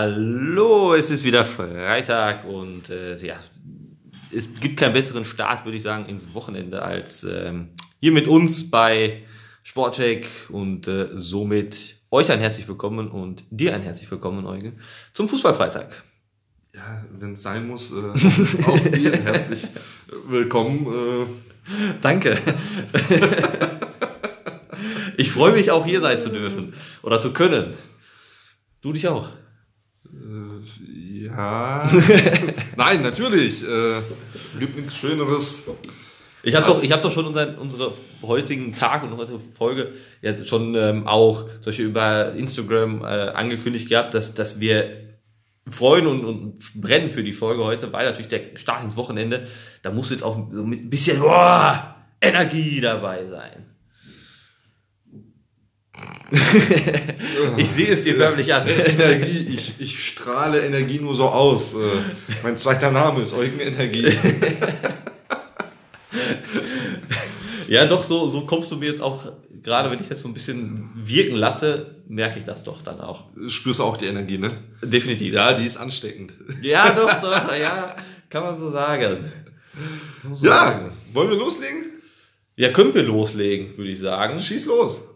Hallo, es ist wieder Freitag und äh, ja, es gibt keinen besseren Start, würde ich sagen, ins Wochenende als ähm, hier mit uns bei Sportcheck und äh, somit euch ein herzlich willkommen und dir ein herzlich willkommen, Eugen, zum Fußballfreitag. Ja, wenn es sein muss, äh, auch dir herzlich willkommen. Äh. Danke. ich freue mich auch hier sein zu dürfen oder zu können. Du dich auch. Äh, ja. Nein, natürlich. Äh, gibt nichts Schöneres. Ich habe doch, ich hab doch schon unseren, unsere heutigen Tag und heutige Folge ja schon ähm, auch zum Beispiel über Instagram äh, angekündigt gehabt, dass, dass wir freuen und, und brennen für die Folge heute, weil natürlich der Start ins Wochenende, da muss jetzt auch so mit ein bisschen boah, Energie dabei sein. ich sehe es dir förmlich an. Energie, ich, ich strahle Energie nur so aus. Äh, mein zweiter Name ist Eugen Energie. ja, doch, so, so kommst du mir jetzt auch, gerade wenn ich das so ein bisschen wirken lasse, merke ich das doch dann auch. Spürst du auch die Energie, ne? Definitiv. Ja, die ist ansteckend. Ja, doch, doch, ja, kann man so sagen. So ja, sagen. wollen wir loslegen? Ja, können wir loslegen, würde ich sagen. Schieß los.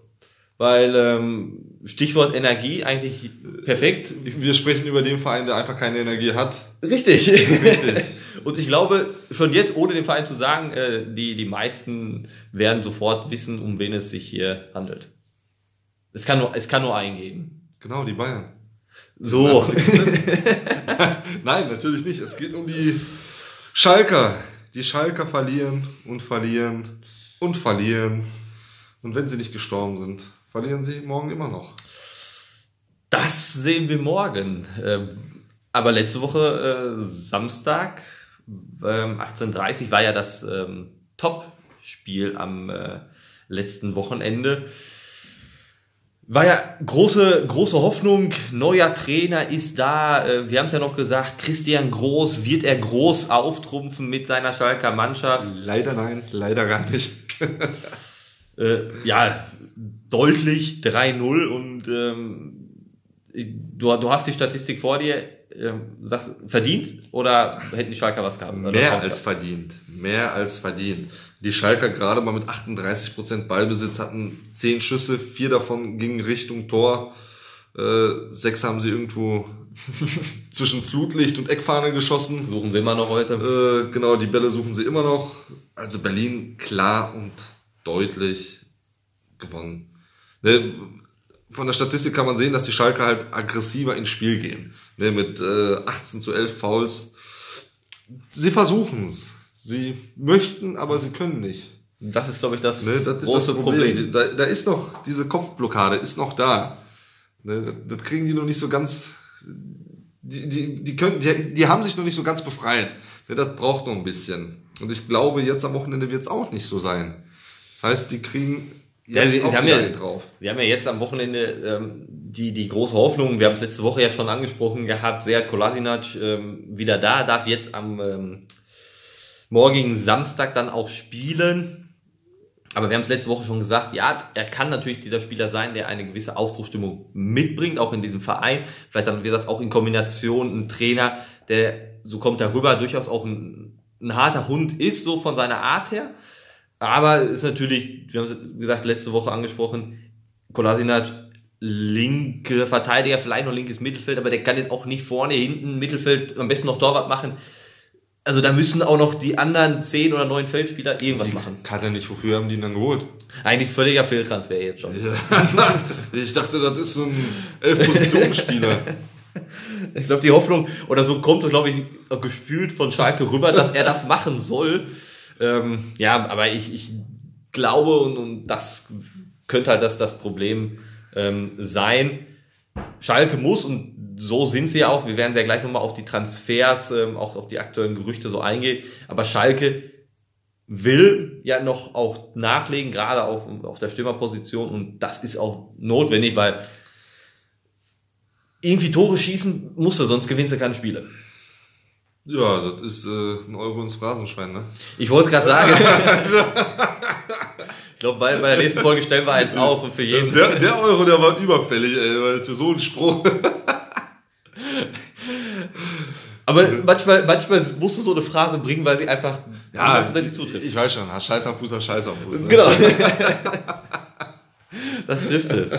Weil ähm, Stichwort Energie eigentlich perfekt. Wir sprechen über den Verein, der einfach keine Energie hat. Richtig. Richtig. Und ich glaube, schon jetzt, ohne den Verein zu sagen, äh, die, die meisten werden sofort wissen, um wen es sich hier handelt. Es kann nur, es kann nur eingehen. Genau, die Bayern. So. Nein, natürlich nicht. Es geht um die Schalker. Die Schalker verlieren und verlieren und verlieren. Und wenn sie nicht gestorben sind, verlieren sie morgen immer noch. Das sehen wir morgen. Ähm, aber letzte Woche äh, Samstag 18.30 ähm, war ja das ähm, Top-Spiel am äh, letzten Wochenende. War ja große, große Hoffnung, neuer Trainer ist da. Äh, wir haben es ja noch gesagt, Christian Groß, wird er groß auftrumpfen mit seiner Schalker Mannschaft? Leider nein, leider gar nicht. äh, ja, deutlich 3-0 und ähm, du, du hast die Statistik vor dir ähm, sagst, verdient oder hätten die Schalker was gehabt? Mehr als verdient. Mehr als verdient. Die Schalker gerade mal mit 38 Prozent Ballbesitz hatten 10 Schüsse, vier davon gingen Richtung Tor. Äh, sechs haben sie irgendwo zwischen Flutlicht und Eckfahne geschossen. Suchen sie immer noch heute. Äh, genau, die Bälle suchen sie immer noch. Also Berlin klar und deutlich gewonnen. Ne, von der Statistik kann man sehen, dass die Schalke halt aggressiver ins Spiel gehen. Ne, mit äh, 18 zu 11 Fouls. Sie versuchen es. Sie möchten, aber sie können nicht. Das ist, glaube ich, das, ne, das große das Problem. Problem. Da, da ist noch, diese Kopfblockade ist noch da. Ne, das, das kriegen die noch nicht so ganz, die, die, die, können, die, die haben sich noch nicht so ganz befreit. Ne, das braucht noch ein bisschen. Und ich glaube, jetzt am Wochenende wird es auch nicht so sein. Das heißt, die kriegen ja, sie, sie, haben ja, drauf. sie haben ja jetzt am Wochenende ähm, die, die große Hoffnung, wir haben es letzte Woche ja schon angesprochen gehabt, sehr Kolasinac ähm, wieder da, darf jetzt am ähm, morgigen Samstag dann auch spielen. Aber wir haben es letzte Woche schon gesagt, ja, er kann natürlich dieser Spieler sein, der eine gewisse Aufbruchstimmung mitbringt, auch in diesem Verein. Vielleicht dann, wie gesagt, auch in Kombination ein Trainer, der, so kommt er rüber, durchaus auch ein, ein harter Hund ist, so von seiner Art her aber ist natürlich, wir haben es gesagt, letzte Woche angesprochen, Kolasinac, linke Verteidiger, vielleicht noch linkes Mittelfeld, aber der kann jetzt auch nicht vorne, hinten, Mittelfeld, am besten noch Torwart machen. Also da müssen auch noch die anderen zehn oder neun Feldspieler irgendwas die machen. Kann er nicht, wofür haben die ihn dann geholt? Eigentlich völliger Fehltransfer jetzt schon. Ja. ich dachte, das ist so ein Elf-Positionsspieler. ich glaube, die Hoffnung, oder so kommt es, glaube ich, gefühlt von Schalke rüber, dass er das machen soll. Ähm, ja, aber ich, ich glaube, und, und das könnte halt das, das Problem ähm, sein. Schalke muss, und so sind sie ja auch, wir werden ja gleich nochmal auf die Transfers, ähm, auch auf die aktuellen Gerüchte so eingehen, aber Schalke will ja noch auch nachlegen, gerade auf, auf der Stürmerposition, und das ist auch notwendig, weil irgendwie Tore schießen musst du, sonst gewinnst du keine Spiele. Ja, das ist äh, ein Euro ins Phrasenschwein, ne? Ich wollte gerade sagen. ich glaube, bei, bei der nächsten Folge stellen wir eins auf und für jeden. Der, der Euro, der war überfällig, ey, für so einen Spruch. Aber manchmal, manchmal musst du so eine Phrase bringen, weil sie einfach ja, nicht zutrifft. Ich weiß schon, Scheiß am Fuß, Scheiß am Fuß. Ne? Genau. das trifft es.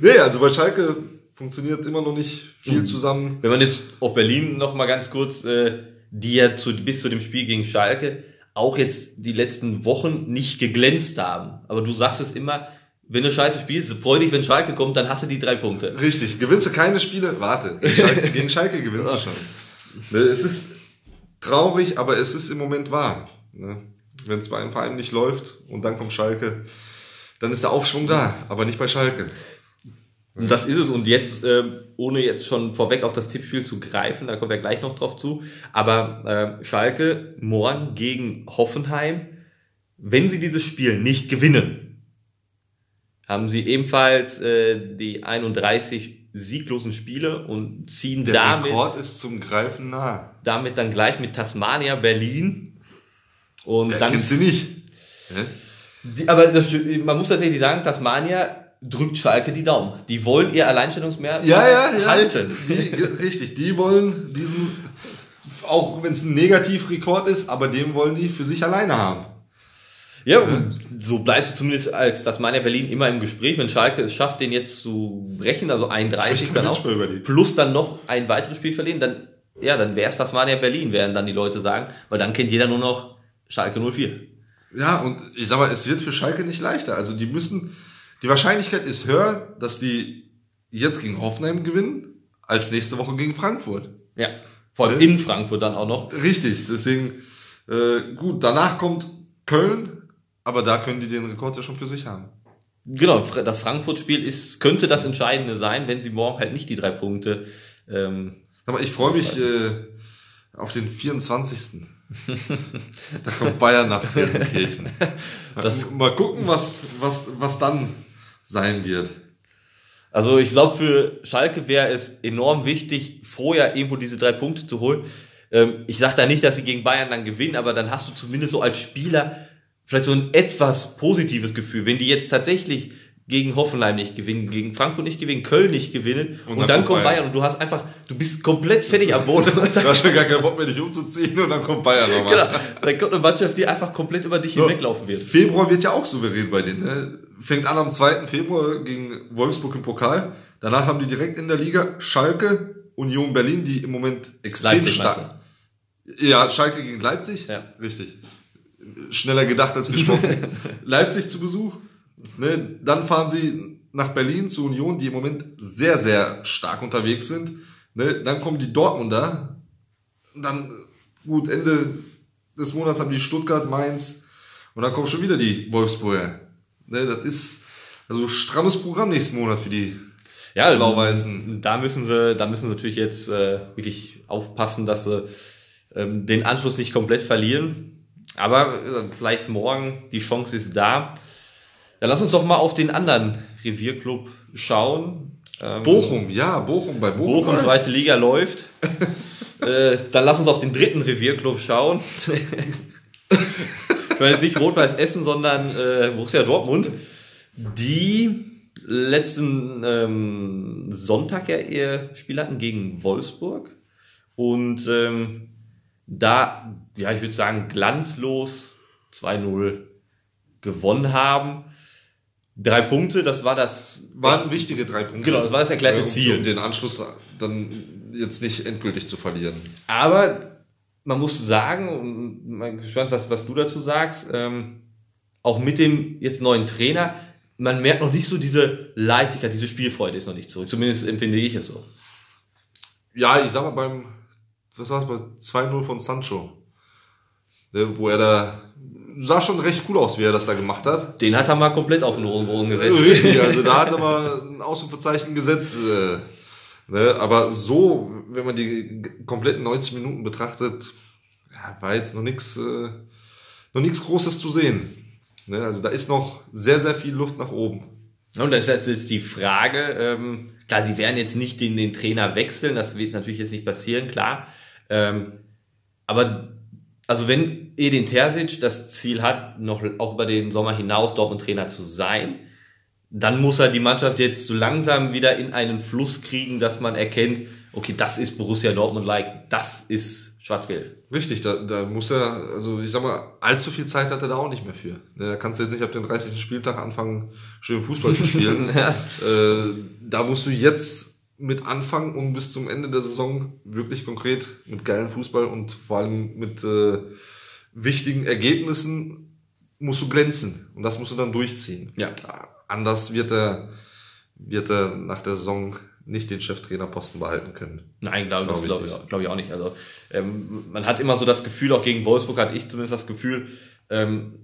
Nee, also bei Schalke funktioniert immer noch nicht viel mhm. zusammen. Wenn man jetzt auf Berlin noch mal ganz kurz, äh, die ja zu, bis zu dem Spiel gegen Schalke auch jetzt die letzten Wochen nicht geglänzt haben. Aber du sagst es immer, wenn du scheiße spielst, freu dich, wenn Schalke kommt, dann hast du die drei Punkte. Richtig. Gewinnst du keine Spiele? Warte. Schalke, gegen Schalke gewinnst du schon. Ne, es ist traurig, aber es ist im Moment wahr. Ne? Wenn es bei einem Verein nicht läuft und dann kommt Schalke, dann ist der Aufschwung da, aber nicht bei Schalke. Und das ist es. Und jetzt, äh, ohne jetzt schon vorweg auf das Tippspiel zu greifen, da kommen wir gleich noch drauf zu, aber äh, Schalke morgen gegen Hoffenheim, wenn sie dieses Spiel nicht gewinnen, haben sie ebenfalls äh, die 31 sieglosen Spiele und ziehen Der damit. Der Rekord ist zum Greifen nah. Damit dann gleich mit Tasmania, Berlin. Und Der dann. Kennst du nicht? Die, aber das, man muss tatsächlich sagen, Tasmania drückt Schalke die Daumen. Die wollen ihr Alleinstellungsmerkmal ja, ja, ja. halten. Die, richtig, die wollen diesen, auch wenn es ein Negativrekord ist, aber den wollen die für sich alleine haben. Ja, und so bleibst du zumindest als das Tasmania Berlin immer im Gespräch, wenn Schalke es schafft, den jetzt zu brechen, also 31 dann auch, plus dann noch ein weiteres Spiel verlieren, dann, ja, dann wäre es Tasmania Berlin, werden dann die Leute sagen, weil dann kennt jeder nur noch Schalke 04. Ja, und ich sag mal, es wird für Schalke nicht leichter. Also die müssen, die Wahrscheinlichkeit ist höher, dass die jetzt gegen Hoffenheim gewinnen, als nächste Woche gegen Frankfurt. Ja, vor allem ne? in Frankfurt dann auch noch. Richtig, deswegen, äh, gut, danach kommt Köln, aber da können die den Rekord ja schon für sich haben. Genau, das Frankfurt-Spiel ist, könnte das Entscheidende sein, wenn sie morgen halt nicht die drei Punkte. Ähm, aber ich freue mich äh, auf den 24 da kommt Bayern nach Gelsenkirchen. Das, mal gucken, was, was, was dann sein wird. Also ich glaube, für Schalke wäre es enorm wichtig, vorher irgendwo diese drei Punkte zu holen. Ähm, ich sage da nicht, dass sie gegen Bayern dann gewinnen, aber dann hast du zumindest so als Spieler vielleicht so ein etwas positives Gefühl. Wenn die jetzt tatsächlich gegen Hoffenheim nicht gewinnen, gegen Frankfurt nicht gewinnen, Köln nicht gewinnen und, und dann, dann, kommt Bayern. Bayern. und du hast einfach, du bist komplett fertig am Boden. du hast schon gar keinen Bock mehr, dich umzuziehen und dann kommt Bayern nochmal. Genau, dann kommt eine Mannschaft, die einfach komplett über dich so, hinweglaufen wird. Februar wird ja auch souverän bei denen. Ne? Fängt an am 2. Februar gegen Wolfsburg im Pokal. Danach haben die direkt in der Liga Schalke, Union Berlin, die im Moment extrem Leipzig, stark. Ja, Schalke gegen Leipzig. Ja. Richtig. Schneller gedacht als gesprochen. Leipzig zu Besuch. Ne? Dann fahren sie nach Berlin zur Union, die im Moment sehr, sehr stark unterwegs sind. Ne? Dann kommen die Dortmunder. Dann, gut, Ende des Monats haben die Stuttgart, Mainz. Und dann kommen schon wieder die Wolfsburger. Ne? Das ist also strammes Programm nächsten Monat für die ja, Blau-Weißen. Da müssen sie, da müssen sie natürlich jetzt äh, wirklich aufpassen, dass sie ähm, den Anschluss nicht komplett verlieren. Aber äh, vielleicht morgen die Chance ist da. Dann lass uns doch mal auf den anderen Revierclub schauen. Ähm, Bochum, ja, Bochum bei Bochum. Bochum, zweite Liga läuft. äh, dann lass uns auf den dritten Revierclub schauen. ich meine jetzt nicht Rot-Weiß Essen, sondern äh, Borussia Dortmund, die letzten ähm, Sonntag ja ihr Spiel hatten gegen Wolfsburg und ähm, da, ja, ich würde sagen, glanzlos 2-0 gewonnen haben. Drei Punkte, das war das. Waren wichtige drei Punkte. Genau, das war das erklärte Ziel. Um den Anschluss dann jetzt nicht endgültig zu verlieren. Aber man muss sagen, und mal gespannt, was, was du dazu sagst, ähm, auch mit dem jetzt neuen Trainer, man merkt noch nicht so diese Leichtigkeit, diese Spielfreude ist noch nicht zurück. Zumindest empfinde ich es so. Ja, ich sag mal beim, was war bei 2-0 von Sancho, ne, wo er da sah schon recht cool aus, wie er das da gemacht hat. Den hat er mal komplett auf den Hosenboden gesetzt. Richtig, also da hat er mal ein Ausrufezeichen gesetzt. Äh, ne? Aber so, wenn man die kompletten 90 Minuten betrachtet, ja, war jetzt noch nichts äh, noch nichts Großes zu sehen. Ne? Also da ist noch sehr, sehr viel Luft nach oben. Und das ist jetzt die Frage, ähm, klar, sie werden jetzt nicht den, den Trainer wechseln, das wird natürlich jetzt nicht passieren, klar. Ähm, aber also wenn Edin Terzic das Ziel hat, noch auch über den Sommer hinaus Dortmund-Trainer zu sein, dann muss er die Mannschaft jetzt so langsam wieder in einen Fluss kriegen, dass man erkennt, okay, das ist Borussia Dortmund-like, das ist schwarz-gelb. Richtig, da, da muss er, also ich sag mal, allzu viel Zeit hat er da auch nicht mehr für. Da kannst du jetzt nicht ab dem 30. Spieltag anfangen, schön Fußball zu spielen. ja. äh, da musst du jetzt mit anfangen und bis zum Ende der Saison wirklich konkret mit geilen Fußball und vor allem mit äh, wichtigen Ergebnissen musst du glänzen. Und das musst du dann durchziehen. Ja. Anders wird er, wird er nach der Saison nicht den Cheftrainerposten behalten können. Nein, glaube glaub, glaub, ich, glaub ich auch nicht. Also ähm, man hat immer so das Gefühl, auch gegen Wolfsburg hatte ich zumindest das Gefühl, ähm,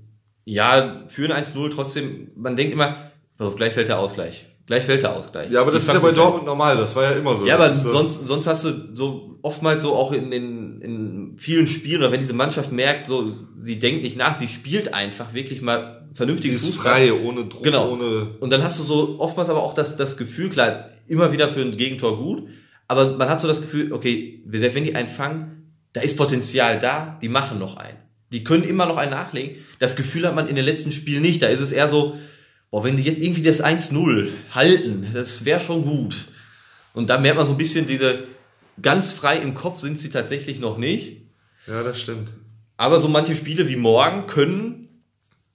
ja, führen 1-0 trotzdem, man denkt immer, also gleich fällt der Ausgleich. Gleich fällt der Ausgleich. Ja, aber das ist ja bei Dortmund normal, das war ja immer so. Ja, aber sonst, sonst hast du so oftmals so auch in, in, in vielen Spielen, oder wenn diese Mannschaft merkt, so, sie denkt nicht nach, sie spielt einfach wirklich mal vernünftiges Fußball. frei, ohne Druck, genau. ohne... Und dann hast du so oftmals aber auch das, das Gefühl, klar, immer wieder für ein Gegentor gut, aber man hat so das Gefühl, okay, wenn die einen fangen, da ist Potenzial da, die machen noch einen. Die können immer noch einen nachlegen. Das Gefühl hat man in den letzten Spielen nicht. Da ist es eher so, boah, wenn die jetzt irgendwie das 1-0 halten, das wäre schon gut. Und da merkt man so ein bisschen diese, ganz frei im Kopf sind sie tatsächlich noch nicht. Ja, das stimmt. Aber so manche Spiele wie morgen können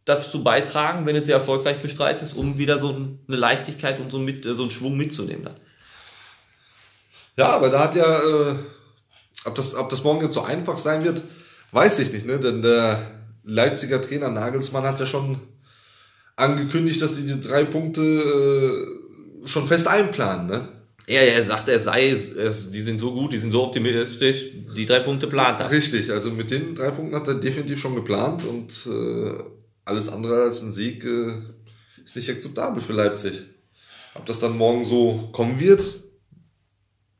dazu beitragen, wenn es sehr erfolgreich bestreitet, um wieder so eine Leichtigkeit und so, mit, so einen Schwung mitzunehmen. Dann. Ja, aber da hat ja, äh, ob, das, ob das morgen jetzt so einfach sein wird, weiß ich nicht, ne? Denn der Leipziger Trainer Nagelsmann hat ja schon angekündigt, dass die die drei Punkte äh, schon fest einplanen, ne? Er, er sagt, er sei, es, die sind so gut, die sind so optimistisch, die drei Punkte plant er. Richtig, also mit den drei Punkten hat er definitiv schon geplant und äh, alles andere als ein Sieg äh, ist nicht akzeptabel für Leipzig. Ob das dann morgen so kommen wird,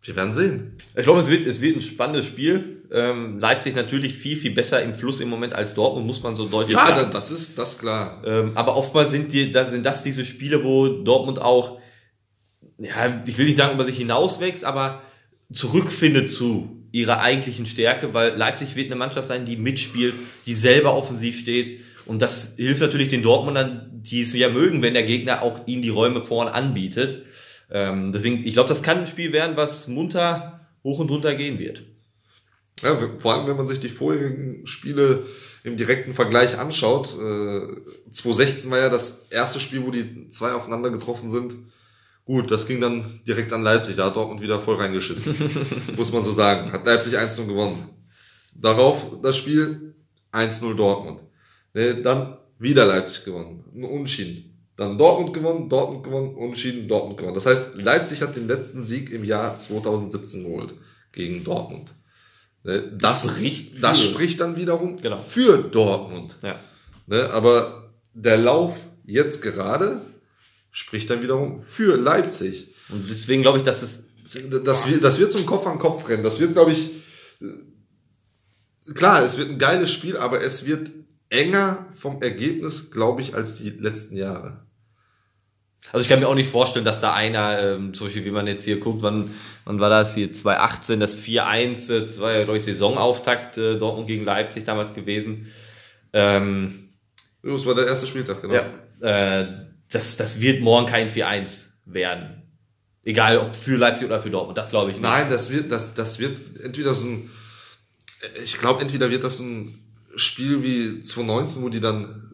wir werden sehen. Ich glaube, es wird, es wird ein spannendes Spiel. Ähm, Leipzig natürlich viel, viel besser im Fluss im Moment als Dortmund, muss man so deutlich ja, sagen. Ja, das ist das klar. Ähm, aber oftmals sind, die, das, sind das diese Spiele, wo Dortmund auch, ja, ich will nicht sagen, über sich hinauswächst, aber zurückfindet zu ihrer eigentlichen Stärke, weil Leipzig wird eine Mannschaft sein, die mitspielt, die selber offensiv steht. Und das hilft natürlich den Dortmundern, die es ja mögen, wenn der Gegner auch ihnen die Räume vorn anbietet. Ähm, deswegen, ich glaube, das kann ein Spiel werden, was munter hoch und runter gehen wird. Ja, vor allem, wenn man sich die vorigen Spiele im direkten Vergleich anschaut. Äh, 2016 war ja das erste Spiel, wo die zwei aufeinander getroffen sind. Gut, das ging dann direkt an Leipzig. Da hat Dortmund wieder voll reingeschissen. muss man so sagen. Hat Leipzig 1-0 gewonnen. Darauf das Spiel 1-0 Dortmund. Ne, dann wieder Leipzig gewonnen. Ein Unschieden. Dann Dortmund gewonnen, Dortmund gewonnen, Unschieden, Dortmund gewonnen. Das heißt, Leipzig hat den letzten Sieg im Jahr 2017 geholt gegen Dortmund. Ne, das, das, spricht, das spricht dann wiederum genau. für Dortmund. Ja. Ne, aber der Lauf jetzt gerade spricht dann wiederum für Leipzig. Und deswegen glaube ich, dass es das wird, das wird zum Kopf an Kopf rennen. Das wird, glaube ich, klar, es wird ein geiles Spiel, aber es wird enger vom Ergebnis, glaube ich, als die letzten Jahre. Also ich kann mir auch nicht vorstellen, dass da einer, ähm, zum Beispiel, wie man jetzt hier guckt, wann, wann war das hier, 2018, das 4-1, äh, das war ja, glaube ich, Saisonauftakt äh, Dortmund gegen Leipzig damals gewesen. Ähm, das war der erste Spieltag, genau. Ja, äh, das, das wird morgen kein 4-1 werden. Egal, ob für Leipzig oder für Dortmund, das glaube ich nicht. Nein, das wird, das, das wird entweder so ein, ich glaube, entweder wird das ein Spiel wie 2019, wo die dann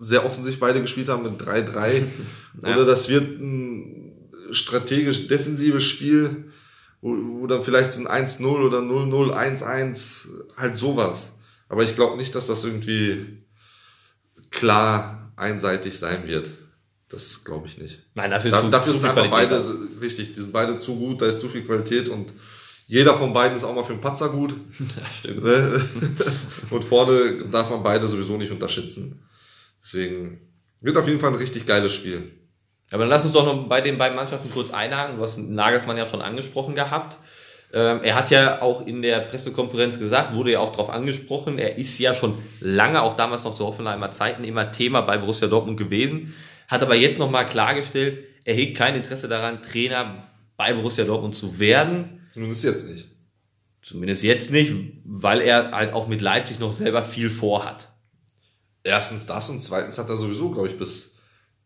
sehr offensichtlich beide gespielt haben mit 3-3. ja. Oder das wird ein strategisch defensives Spiel, wo, wo dann vielleicht so ein 1-0 oder 0-0, 1-1, halt sowas. Aber ich glaube nicht, dass das irgendwie klar einseitig sein wird. Das glaube ich nicht. Nein, dafür, da, zu, dafür sind einfach Qualität beide, richtig, die sind beide zu gut, da ist zu viel Qualität und jeder von beiden ist auch mal für einen Patzer gut. Das stimmt. Ne? Und vorne darf man beide sowieso nicht unterschätzen. Deswegen wird auf jeden Fall ein richtig geiles Spiel. Aber dann lass uns doch noch bei den beiden Mannschaften kurz einhaken. Du hast Nagelsmann ja schon angesprochen gehabt. Ähm, er hat ja auch in der Pressekonferenz gesagt, wurde ja auch darauf angesprochen, er ist ja schon lange, auch damals noch zu Hoffenheimer Zeiten, immer Thema bei Borussia Dortmund gewesen, hat aber jetzt nochmal klargestellt, er hegt kein Interesse daran, Trainer bei Borussia Dortmund zu werden Zumindest jetzt nicht. Zumindest jetzt nicht, weil er halt auch mit Leipzig noch selber viel vorhat. Erstens das und zweitens hat er sowieso, glaube ich, bis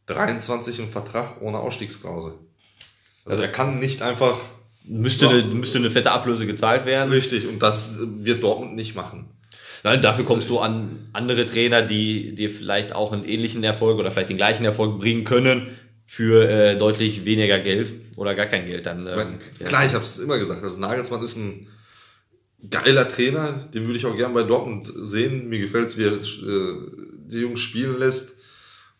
23 einen Vertrag ohne Ausstiegsklausel. Also er kann nicht einfach müsste, eine, müsste eine fette Ablöse gezahlt werden. Richtig, und das wird Dortmund nicht machen. Nein, dafür kommst du an andere Trainer, die dir vielleicht auch einen ähnlichen Erfolg oder vielleicht den gleichen Erfolg bringen können für äh, deutlich weniger Geld oder gar kein Geld. Dann, ähm, ja. Klar, ich habe es immer gesagt. Also Nagelsmann ist ein geiler Trainer, den würde ich auch gern bei Dortmund sehen. Mir gefällt es, wie er äh, die Jungs spielen lässt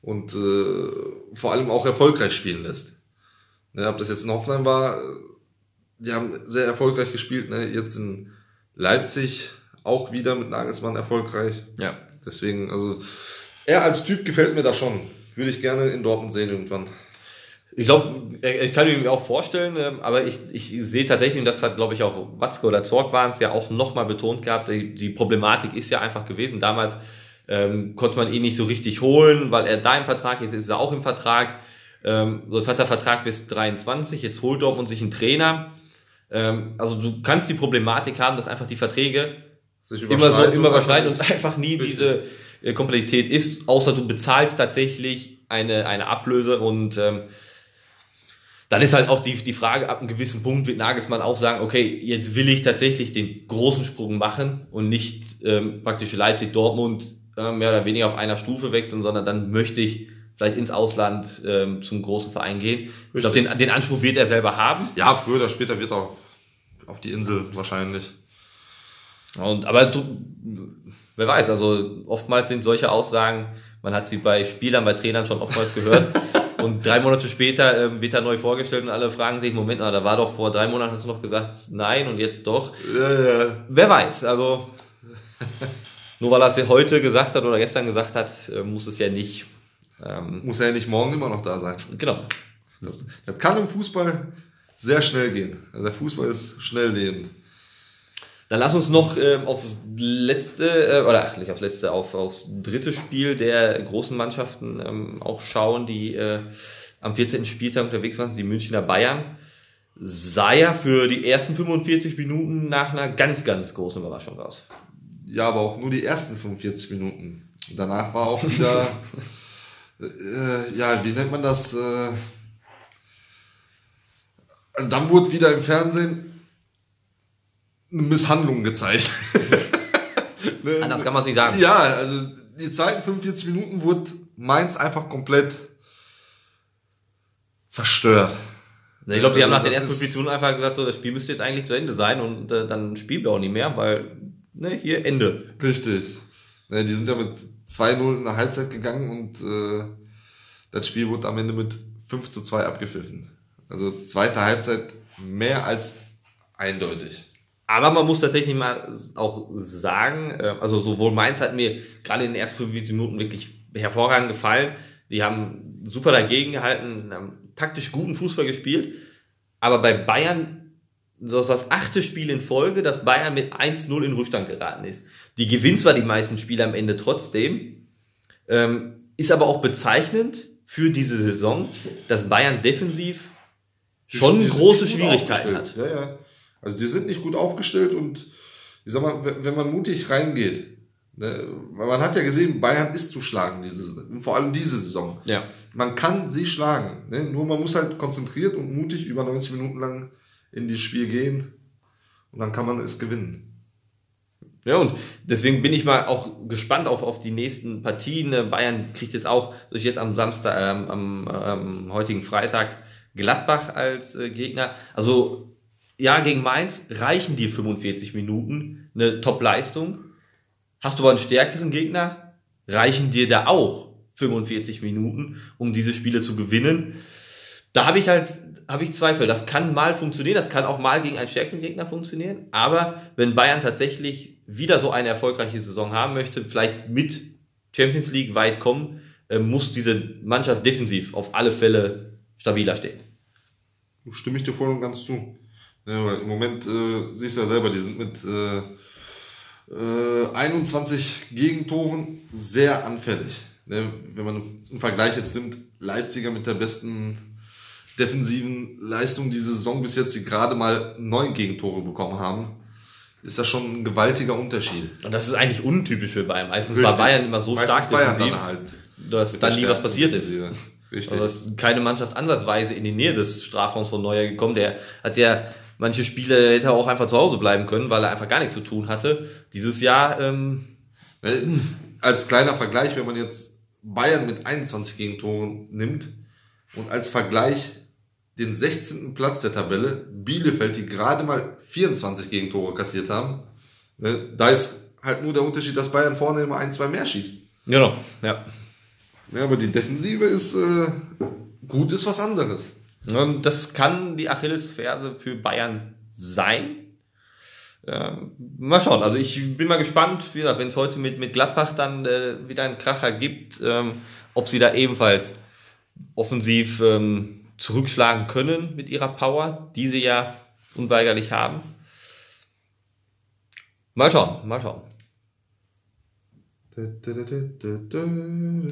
und äh, vor allem auch erfolgreich spielen lässt. Ne, ob das jetzt in Hoffenheim war, die haben sehr erfolgreich gespielt. Ne? Jetzt in Leipzig auch wieder mit Nagelsmann erfolgreich. Ja. Deswegen, also er als Typ gefällt mir da schon. Würde ich gerne in Dortmund sehen irgendwann. Ich glaube, ich kann mir auch vorstellen, ähm, aber ich, ich sehe tatsächlich, und das hat, glaube ich, auch Watzke oder Zorg waren es ja auch nochmal betont gehabt, die, die Problematik ist ja einfach gewesen. Damals ähm, konnte man ihn nicht so richtig holen, weil er da im Vertrag ist, ist er auch im Vertrag. Ähm, so, jetzt hat er Vertrag bis 23, jetzt holt Dortmund sich einen Trainer. Ähm, also du kannst die Problematik haben, dass einfach die Verträge immer so immer überschneiden und einfach nie richtig. diese äh, Komplexität ist, außer du bezahlst tatsächlich eine, eine Ablöse und ähm, dann ist halt auch die, die Frage, ab einem gewissen Punkt wird Nagelsmann auch sagen, okay, jetzt will ich tatsächlich den großen Sprung machen und nicht ähm, praktisch Leipzig-Dortmund äh, mehr oder weniger auf einer Stufe wechseln, sondern dann möchte ich vielleicht ins Ausland ähm, zum großen Verein gehen. Ich glaube, den, den Anspruch wird er selber haben. Ja, früher oder später wird er auf die Insel wahrscheinlich. Und, aber du, wer weiß, also oftmals sind solche Aussagen, man hat sie bei Spielern, bei Trainern schon oftmals gehört. und drei Monate später ähm, wird er neu vorgestellt und alle fragen sich, Moment mal, da war doch vor drei Monaten hast du noch gesagt, nein und jetzt doch. Ja, ja. Wer weiß, also nur weil er es heute gesagt hat oder gestern gesagt hat, äh, muss es ja nicht. Ähm, muss er ja nicht morgen immer noch da sein. Genau. Das, das kann im Fußball sehr schnell gehen. Also der Fußball ist schnell lebend. Dann lass uns noch äh, aufs letzte, äh, oder ach, nicht aufs letzte, auf, aufs dritte Spiel der großen Mannschaften ähm, auch schauen, die äh, am 14. Spieltag unterwegs waren, die Münchner Bayern. Sah ja für die ersten 45 Minuten nach einer ganz, ganz großen Überraschung aus. Ja, aber auch nur die ersten 45 Minuten. Danach war auch wieder, äh, ja, wie nennt man das? Äh, also dann wurde wieder im Fernsehen Misshandlung gezeigt. ne? Das kann man sich sagen. Ja, also die zweiten 45 Minuten wurde Mainz einfach komplett zerstört. Ich glaube, die haben nach den ersten 45 Minuten einfach gesagt, so, das Spiel müsste jetzt eigentlich zu Ende sein und äh, dann spielen wir auch nicht mehr, weil, ne, hier Ende. Richtig. Ne, die sind ja mit 2-0 in der Halbzeit gegangen und äh, das Spiel wurde am Ende mit 5 zu 2 abgepfiffen. Also zweite Halbzeit mehr als eindeutig. Aber man muss tatsächlich mal auch sagen, äh, also sowohl Mainz hat mir gerade in den ersten 45 Minuten wirklich hervorragend gefallen. Die haben super dagegen gehalten, haben taktisch guten Fußball gespielt. Aber bei Bayern, so das achte Spiel in Folge, dass Bayern mit 1-0 in Rückstand geraten ist. Die gewinnen zwar die meisten Spiele am Ende trotzdem, ähm, ist aber auch bezeichnend für diese Saison, dass Bayern defensiv schon große Schwierigkeiten hat. Ja, ja. Also die sind nicht gut aufgestellt und ich sag mal, wenn man mutig reingeht, ne, weil man hat ja gesehen, Bayern ist zu schlagen, diese, vor allem diese Saison. Ja. Man kann sie schlagen, ne? nur man muss halt konzentriert und mutig über 90 Minuten lang in das Spiel gehen und dann kann man es gewinnen. Ja, und deswegen bin ich mal auch gespannt auf, auf die nächsten Partien. Ne, Bayern kriegt jetzt auch durch jetzt am Samstag, ähm, am ähm, heutigen Freitag Gladbach als äh, Gegner. Also ja, gegen Mainz reichen dir 45 Minuten eine Top-Leistung. Hast du aber einen stärkeren Gegner, reichen dir da auch 45 Minuten, um diese Spiele zu gewinnen. Da habe ich halt habe ich Zweifel. Das kann mal funktionieren, das kann auch mal gegen einen stärkeren Gegner funktionieren. Aber wenn Bayern tatsächlich wieder so eine erfolgreiche Saison haben möchte, vielleicht mit Champions League weit kommen, äh, muss diese Mannschaft defensiv auf alle Fälle stabiler stehen. Stimme ich dir voll und ganz zu. Ja, im Moment äh, siehst du ja selber, die sind mit äh, äh, 21 Gegentoren sehr anfällig. Ne? Wenn man im Vergleich jetzt nimmt, Leipziger mit der besten defensiven Leistung diese Saison bis jetzt, die gerade mal neun Gegentore bekommen haben, ist das schon ein gewaltiger Unterschied. Und das ist eigentlich untypisch für Bayern. Meistens Richtig. war Bayern immer so Meistens stark Bayern defensiv, dann halt dass dann nie was passiert ist. Richtig. Also ist keine Mannschaft ansatzweise in die Nähe des Strafraums von Neuer gekommen. Der hat ja manche Spiele hätte er auch einfach zu Hause bleiben können, weil er einfach gar nichts zu tun hatte. Dieses Jahr, ähm, Äh, Als kleiner Vergleich, wenn man jetzt Bayern mit 21 Gegentoren nimmt und als Vergleich den 16. Platz der Tabelle, Bielefeld, die gerade mal 24 Gegentore kassiert haben, ne, da ist halt nur der Unterschied, dass Bayern vorne immer ein, zwei mehr schießt. genau, ja. Ja, aber die Defensive ist äh, gut, ist was anderes. Das kann die Achillesferse für Bayern sein. Ähm, mal schauen. Also ich bin mal gespannt, wenn es heute mit, mit Gladbach dann äh, wieder einen Kracher gibt, ähm, ob sie da ebenfalls offensiv ähm, zurückschlagen können mit ihrer Power, die sie ja unweigerlich haben. Mal schauen, mal schauen.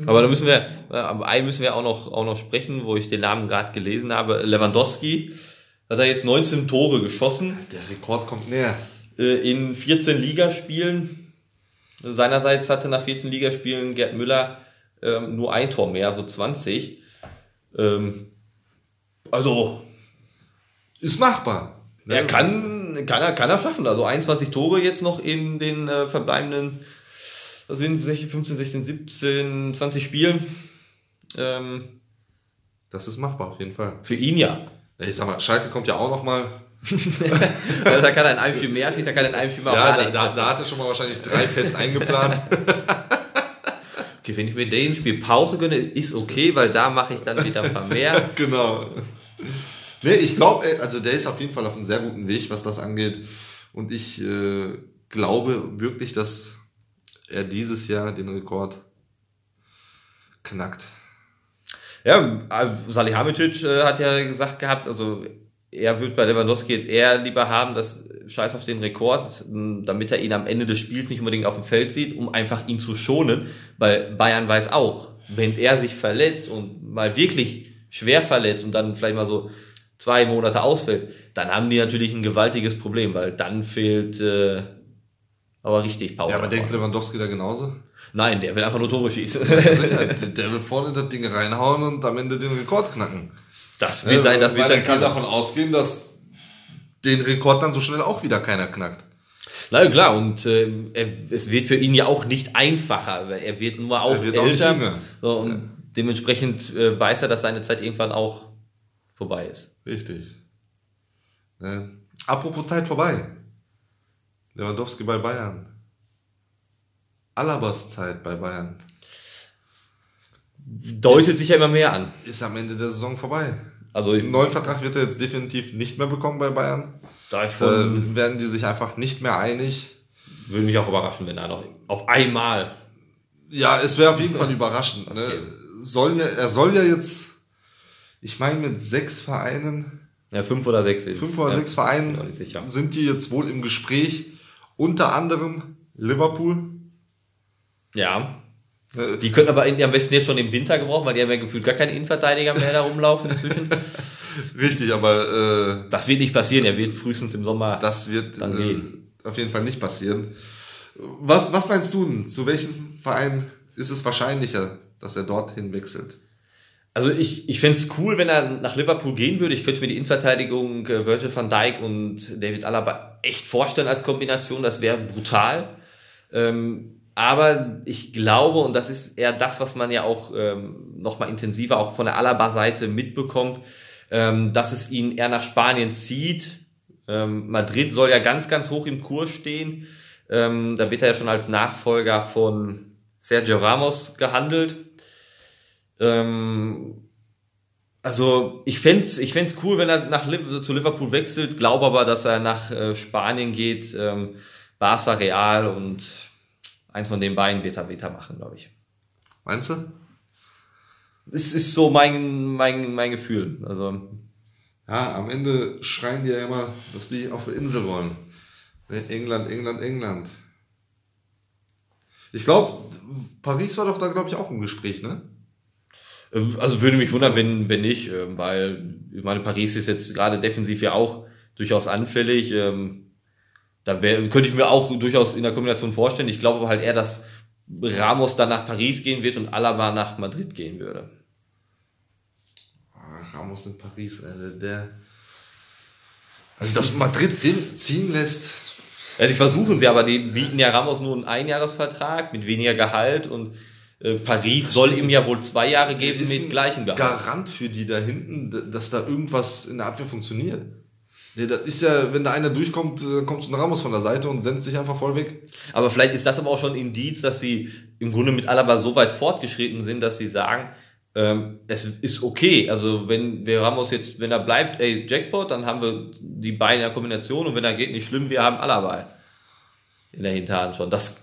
Aber da müssen wir, äh, am einen müssen wir auch noch, auch noch sprechen, wo ich den Namen gerade gelesen habe. Lewandowski hat er jetzt 19 Tore geschossen Der Rekord kommt näher. äh, in 14 Ligaspielen. Seinerseits hatte nach 14 Ligaspielen Gerd Müller ähm, nur ein Tor mehr, also 20. Ähm, also Ist machbar. Ne? er kann, kann er, kann er schaffen. Also 21 Tore jetzt noch in den äh, verbleibenden, was sind 16, 15, 16, 17, 20 Spielen. Ähm, Das ist machbar, auf jeden Fall. für ihn ja. Ich sag mal, Schalke kommt ja auch noch mal. da kann er in einem Spiel mehr, da kann er in einem Spiel mal Ja, da, da, da hat er schon mal wahrscheinlich drei fest eingeplant. Okay, wenn ich mir den Spiel Pause gönne, ist okay, weil da mache ich dann wieder ein paar mehr. genau. Nee, ich glaube, also der ist auf jeden Fall auf einem sehr guten Weg, was das angeht. Und ich äh, glaube wirklich, dass er dieses Jahr den Rekord knackt. Ja, Salihamidzic äh, hat ja gesagt gehabt, also er wird bei Lewandowski jetzt eher lieber haben, das Scheiß auf den Rekord, m, damit er ihn am Ende des Spiels nicht unbedingt auf dem Feld sieht, um einfach ihn zu schonen, weil Bayern weiß auch, wenn er sich verletzt und mal wirklich schwer verletzt und dann vielleicht mal so zwei Monate ausfällt, dann haben die natürlich ein gewaltiges Problem, weil dann fehlt äh, aber richtig Power. Ja, aber denkt Lewandowski da genauso? Nein, der will einfach nur Tore schießen. Sicher, der- will vorne das Ding reinhauen und am Ende den Rekord knacken. Das wird sein, das wird Weil sein er kann davon ausgehen, dass den Rekord dann so schnell auch wieder keiner knackt. Na klar, und äh, er, es wird für ihn ja auch nicht einfacher. Er wird nur auch Er wird auch nicht älter. jünger. so, und dementsprechend äh, weiß er, dass seine Zeit irgendwann auch vorbei ist. Richtig. Ne? Apropos Zeit vorbei. Lewandowski bei Bayern. Alabas Zeit bei Bayern. Deutet sich ja immer mehr an. Ist am Ende der Saison vorbei. Also ich, Einen neuen Vertrag wird er jetzt definitiv nicht mehr bekommen bei Bayern. da ich Da von, werden die sich einfach nicht mehr einig. würde mich auch überraschen, wenn er noch auf einmal. Ja, es wäre auf jeden Fall überraschend. Ne? Sollen ja, er soll ja jetzt, ich meine, mit sechs Vereinen, Ja, fünf oder sechs ist. fünf oder ja, sechs bin auch Vereinen sind die jetzt wohl im Gespräch. Unter anderem Liverpool. Ja. Äh, Die könnten aber am besten jetzt schon im Winter gebrauchen, weil die haben ja gefühlt gar keine Innenverteidiger mehr da rumlaufen inzwischen. Richtig, aber äh, Das wird nicht passieren. Er wird frühestens im Sommer. das wird Dann äh, gehen. auf jeden Fall nicht passieren. Was, was meinst du denn? Zu welchem Verein ist es wahrscheinlicher, dass er dorthin wechselt? Also ich, ich fänd's cool, wenn er nach Liverpool gehen würde. Ich könnte mir die Innenverteidigung äh, Virgil van Dijk und David Alaba echt vorstellen als Kombination. Das wäre brutal. Ähm, aber ich glaube, und das ist eher das, was man ja auch ähm, nochmal intensiver auch von der Alaba-Seite mitbekommt, ähm, dass es ihn eher nach Spanien zieht. Ähm, Madrid soll ja ganz, ganz hoch im Kurs stehen. Ähm, da wird er ja schon als Nachfolger von Sergio Ramos gehandelt. Ähm, also ich fänd's, ich fänd's cool, wenn er nach zu Liverpool wechselt, glaube aber, dass er nach äh, Spanien geht, ähm, Barca Real und eins von den beiden wird er wieder machen, glaube ich. Meinst du? Es ist so mein, mein, mein Gefühl. Also Ja, am Ende schreien die ja immer, dass die auf der Insel wollen. England, England, England. Ich glaube, Paris war doch da, glaube ich, auch im Gespräch, ne? Äh, Also würde mich wundern, wenn, wenn nicht, ähm, weil ich meine, Paris ist jetzt gerade defensiv ja auch durchaus anfällig. ähm, Da wär, könnte ich mir auch durchaus in der Kombination vorstellen. Ich glaube aber halt eher, dass Ramos dann nach Paris gehen wird und Alaba nach Madrid gehen würde. Ah, Ramos in Paris, Alter, der. Also, dass Madrid den ziehen lässt. Ja, die versuchen sie, aber die bieten ja Ramos nur einen Einjahresvertrag mit weniger Gehalt und äh, Paris soll ihm ja wohl zwei Jahre geben mit gleichem Gehalt. Garant für die da hinten, dass da irgendwas in der Abwehr funktioniert. Nee, das ist ja, wenn da einer durchkommt, kommt so ein Ramos von der Seite und sendet sich einfach voll weg. Aber vielleicht ist das aber auch schon ein Indiz, dass sie im Grunde mit Alaba so weit fortgeschritten sind, dass sie sagen, ähm, es ist okay. Also wenn wir Ramos jetzt, wenn er bleibt, ey, Jackpot, dann haben wir die beiden in der Kombination und wenn er geht, nicht schlimm, wir haben Alaba in der Hinterhand schon. Das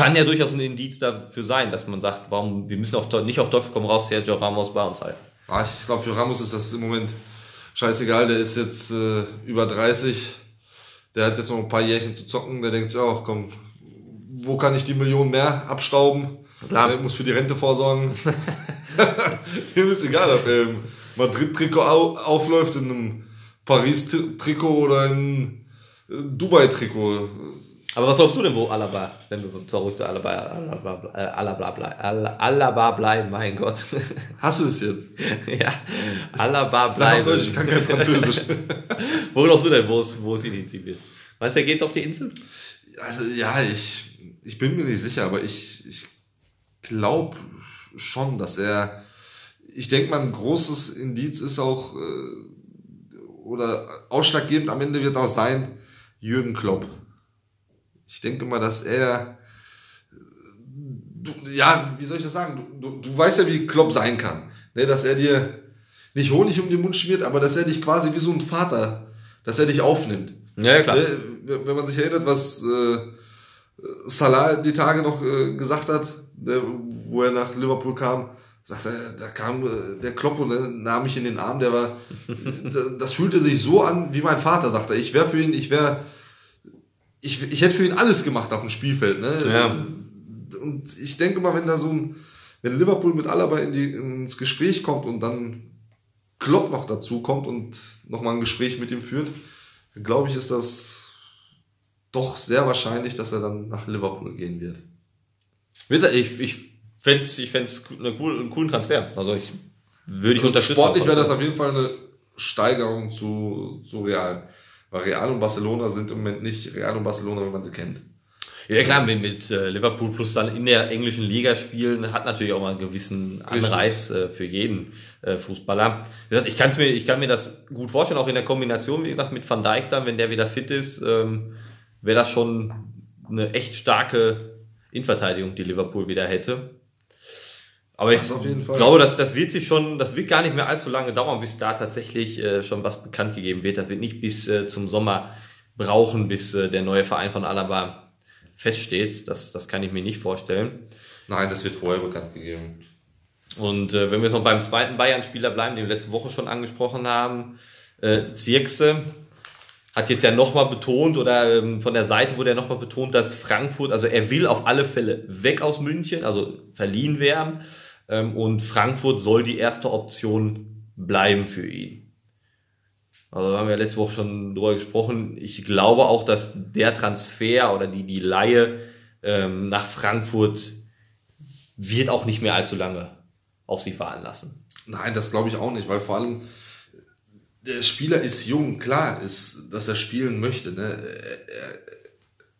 kann ja durchaus ein Indiz dafür sein, dass man sagt, warum, wir müssen auf, nicht auf Teufel komm raus Sergio Ramos bei uns halten. Ah, ich glaube, für Ramos ist das im Moment scheißegal, der ist jetzt äh, über 30, der hat jetzt noch ein paar Jährchen zu zocken, der denkt sich auch, komm, wo kann ich die Millionen mehr abstauben? Klar. Der muss für die Rente vorsorgen. Ihm ist egal, ob er im Madrid-Trikot aufläuft, in einem Paris-Trikot oder in Dubai-Trikot. Aber was glaubst du denn, wo Alaba, wenn du zurück zu Alaba, Alaba, Alaba, Alaba, Alaba bleiben, mein Gott. Hast du es jetzt? ja, Alaba bleiben. Sag Deutsch, ich kann kein Französisch. wo glaubst du denn, wo es, wo es ihn hinziehen wird? Meinst du, er geht auf die Insel? Also, ja, ich, ich bin mir nicht sicher, aber ich, ich glaube schon, dass er, ich denke mal, ein großes Indiz ist auch, äh, oder ausschlaggebend am Ende wird auch sein, Jürgen Klopp ich denke mal, dass er, du, ja, wie soll ich das sagen? Du, du, du weißt ja, wie Klopp sein kann. Ne? Dass er dir nicht Honig um den Mund schmiert, aber dass er dich quasi wie so ein Vater, dass er dich aufnimmt. Ja, klar. Ne? Wenn man sich erinnert, was äh, Salah die Tage noch äh, gesagt hat, ne, wo er nach Liverpool kam, sagt er, da kam äh, der Klopp und nahm mich in den Arm, der war, das fühlte sich so an wie mein Vater, sagt er. Ich wäre für ihn, ich wäre ich, ich hätte für ihn alles gemacht auf dem Spielfeld. Ne? Ja. Und ich denke mal, wenn da so ein, wenn Liverpool mit Alaba in die, ins Gespräch kommt und dann Klopp noch dazu kommt und nochmal ein Gespräch mit ihm führt, glaube ich, ist das doch sehr wahrscheinlich, dass er dann nach Liverpool gehen wird. Ich, ich fände es ich fänd's einen coolen Transfer. Also ich würde ich also unterstützen. Sportlich wäre das auf jeden Fall eine Steigerung zu, zu Real. Weil Real und Barcelona sind im Moment nicht Real und Barcelona, wenn man sie kennt. Ja klar, mit, mit äh, Liverpool plus dann in der englischen Liga spielen, hat natürlich auch mal einen gewissen Anreiz äh, für jeden äh, Fußballer. Wie gesagt, ich, kann's mir, ich kann mir das gut vorstellen, auch in der Kombination, wie gesagt, mit Van Dijk dann, wenn der wieder fit ist, ähm, wäre das schon eine echt starke Innenverteidigung, die Liverpool wieder hätte. Aber ich glaube, dass das wird sich schon, das wird gar nicht mehr allzu lange dauern, bis da tatsächlich äh, schon was bekannt gegeben wird. Das wird nicht bis äh, zum Sommer brauchen, bis äh, der neue Verein von Alaba feststeht. Das, das kann ich mir nicht vorstellen. Nein, das wird vorher bekannt gegeben. Und äh, wenn wir jetzt noch beim zweiten Bayern-Spieler bleiben, den wir letzte Woche schon angesprochen haben, äh, Zirkse hat jetzt ja nochmal betont oder ähm, von der Seite wurde ja nochmal betont, dass Frankfurt, also er will auf alle Fälle weg aus München, also verliehen werden ähm, und Frankfurt soll die erste Option bleiben für ihn. Also haben wir letzte Woche schon drüber gesprochen. Ich glaube auch, dass der Transfer oder die, die Laie ähm, nach Frankfurt wird auch nicht mehr allzu lange auf sich fahren lassen. Nein, das glaube ich auch nicht, weil vor allem der Spieler ist jung, klar ist, dass er spielen möchte. Ne?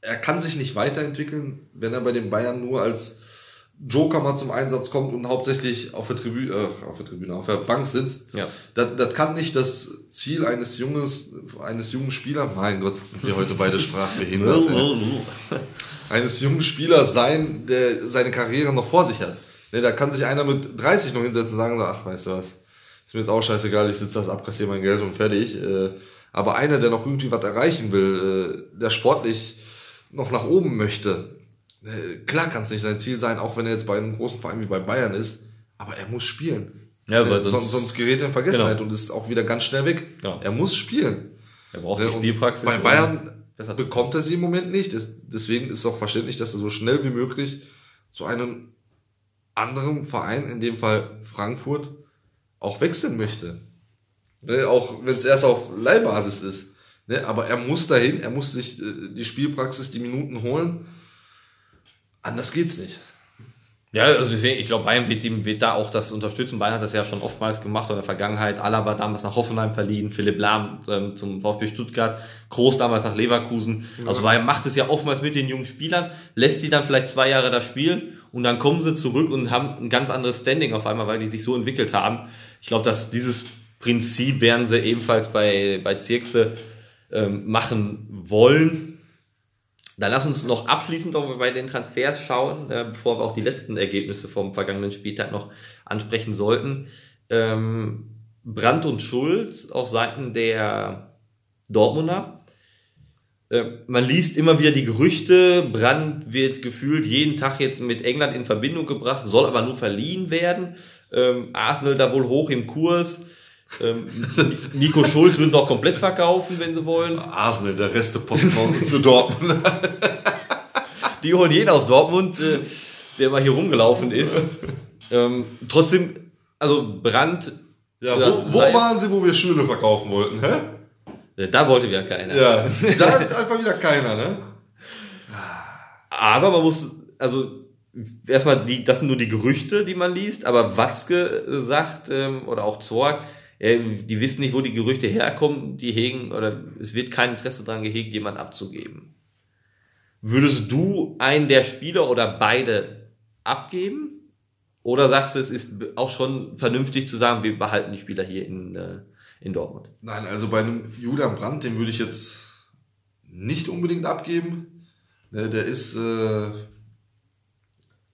Er, er kann sich nicht weiterentwickeln, wenn er bei den Bayern nur als Joker mal zum Einsatz kommt und hauptsächlich auf der Tribüne, äh, auf der Tribüne, auf der Bank sitzt. Ja. Das, das kann nicht das Ziel eines Junges, eines jungen Spielers, mein Gott, sind wir heute beide sprachbehindert, eines jungen Spielers sein, der seine Karriere noch vor sich hat. Ne, da kann sich einer mit 30 noch hinsetzen und sagen, ach, weißt du was, ist mir jetzt auch scheißegal, ich sitze das, abkassiere mein Geld und fertig. Äh, aber einer, der noch irgendwie was erreichen will, äh, der sportlich noch nach oben möchte, klar kann es nicht sein Ziel sein, auch wenn er jetzt bei einem großen Verein wie bei Bayern ist, aber er muss spielen. Ja, weil sonst, sonst, sonst gerät er in Vergessenheit genau. und ist auch wieder ganz schnell weg. Ja. Er muss spielen. Er braucht die Spielpraxis. Bei Bayern bekommt er sie im Moment nicht. Deswegen ist es auch verständlich, dass er so schnell wie möglich zu einem anderen Verein, in dem Fall Frankfurt, auch wechseln möchte. Ne, auch wenn es erst auf Leihbasis ist. Ne, aber er muss dahin, er muss sich äh, die Spielpraxis, die Minuten holen Anders geht's nicht. Ja, also ich glaube, Bayern wird, ihm, wird da auch das unterstützen. Bayern hat das ja schon oftmals gemacht in der Vergangenheit. Alaba damals nach Hoffenheim verliehen, Philipp Lahm ähm, zum VfB Stuttgart, Groß damals nach Leverkusen. Ja. Also Bayern macht es ja oftmals mit den jungen Spielern, lässt sie dann vielleicht zwei Jahre da spielen und dann kommen sie zurück und haben ein ganz anderes Standing auf einmal, weil die sich so entwickelt haben. Ich glaube, dass dieses Prinzip werden sie ebenfalls bei, bei Zirkse ähm, machen wollen. Dann lass uns noch abschließend noch bei den Transfers schauen, äh, bevor wir auch die letzten Ergebnisse vom vergangenen Spieltag noch ansprechen sollten. Ähm, Brandt und Schulz auf Seiten der Dortmunder. Äh, man liest immer wieder die Gerüchte, Brandt wird gefühlt jeden Tag jetzt mit England in Verbindung gebracht, soll aber nur verliehen werden. Ähm, Arsenal da wohl hoch im Kurs. Ähm, Nico Schulz würden sie auch komplett verkaufen, wenn sie wollen. Arsenal, der Resteposten für Dortmund. Die holen jeden aus Dortmund, äh, der mal hier rumgelaufen ist. Ähm, trotzdem, also Brand. Ja, wo, wo waren sie, wo wir Schüler verkaufen wollten, hä? Da wollte wieder keiner. Ja, da ist einfach wieder keiner, ne? Aber man muss, also erstmal, die, das sind nur die Gerüchte, die man liest, aber Watzke sagt, ähm, oder auch Zorg, die wissen nicht, wo die Gerüchte herkommen, die hegen, oder es wird kein Interesse daran gehegt, jemand abzugeben. Würdest du einen der Spieler oder beide abgeben? Oder sagst du, es ist auch schon vernünftig zu sagen, wir behalten die Spieler hier in, äh, in Dortmund? Nein, also bei einem Julian Brandt, den würde ich jetzt nicht unbedingt abgeben. Ne, der ist, äh,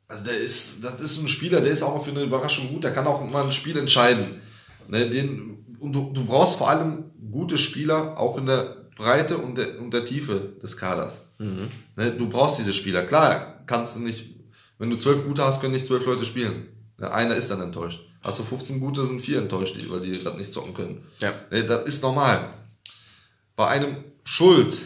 also der ist, das ist ein Spieler, der ist auch mal für eine Überraschung gut, der kann auch mal ein Spiel entscheiden. Ne, den, und du, du brauchst vor allem gute Spieler, auch in der Breite und der, und der Tiefe des Kaders. Mhm. Ne, du brauchst diese Spieler. Klar, kannst du nicht, wenn du zwölf gute hast, können nicht zwölf Leute spielen. Ne, einer ist dann enttäuscht. Hast du 15 gute, sind vier enttäuscht, weil die gerade nicht zocken können. Ja. Ne, das ist normal. Bei einem Schulz,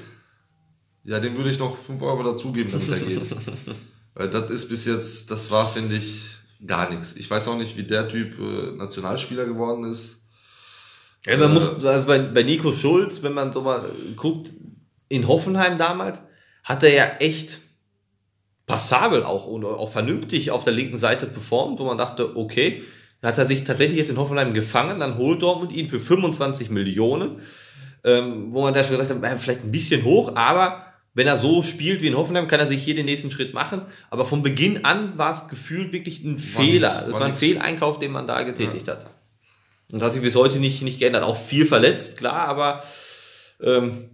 ja, dem würde ich noch fünf Euro dazugeben, damit er geht. Weil das ist bis jetzt, das war, finde ich, gar nichts. Ich weiß auch nicht, wie der Typ äh, Nationalspieler geworden ist. Ja, man äh, muss, also bei, bei Nico Schulz, wenn man so mal guckt, in Hoffenheim damals, hat er ja echt passabel auch und auch vernünftig auf der linken Seite performt, wo man dachte, okay, hat er sich tatsächlich jetzt in Hoffenheim gefangen, dann holt Dortmund ihn für 25 Millionen, ähm, wo man da schon gesagt hat, vielleicht ein bisschen hoch, aber wenn er so spielt wie in Hoffenheim, kann er sich hier den nächsten Schritt machen. Aber von Beginn an war es gefühlt wirklich ein war Fehler. Das war, war ein Fehleinkauf, den man da getätigt ja. hat. Und das hat sich bis heute nicht, nicht geändert. Auch viel verletzt, klar, aber ähm,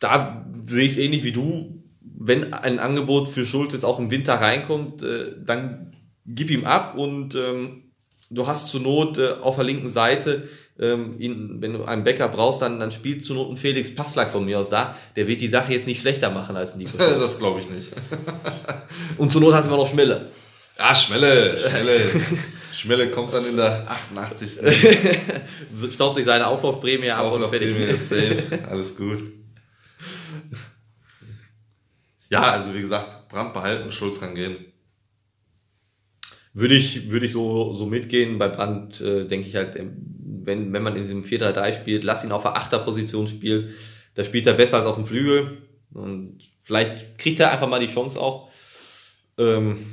da sehe ich es ähnlich wie du. Wenn ein Angebot für Schulz jetzt auch im Winter reinkommt, äh, dann gib ihm ab und ähm, du hast zur Not äh, auf der linken Seite ähm, ihn, wenn du einen Bäcker brauchst, dann, dann spielt zur Not ein Felix Passlack von mir aus da. Der wird die Sache jetzt nicht schlechter machen als Nico. das glaube ich nicht. Und zur Not hast du immer noch Schmelle. Ja, Schmelle, Schmelle. Schmelle kommt dann in der 88. Staubt sich seine Auflaufprämie ab und fertig. ist safe. Alles gut. Ja, also wie gesagt, Brand behalten, Schulz kann gehen. Würde ich, würde ich so, so mitgehen. Bei Brand äh, denke ich halt, wenn, wenn man in diesem 4-3-3 spielt, lass ihn auf der Achterposition spielen. Da spielt er besser als auf dem Flügel. Und vielleicht kriegt er einfach mal die Chance auch. Ähm,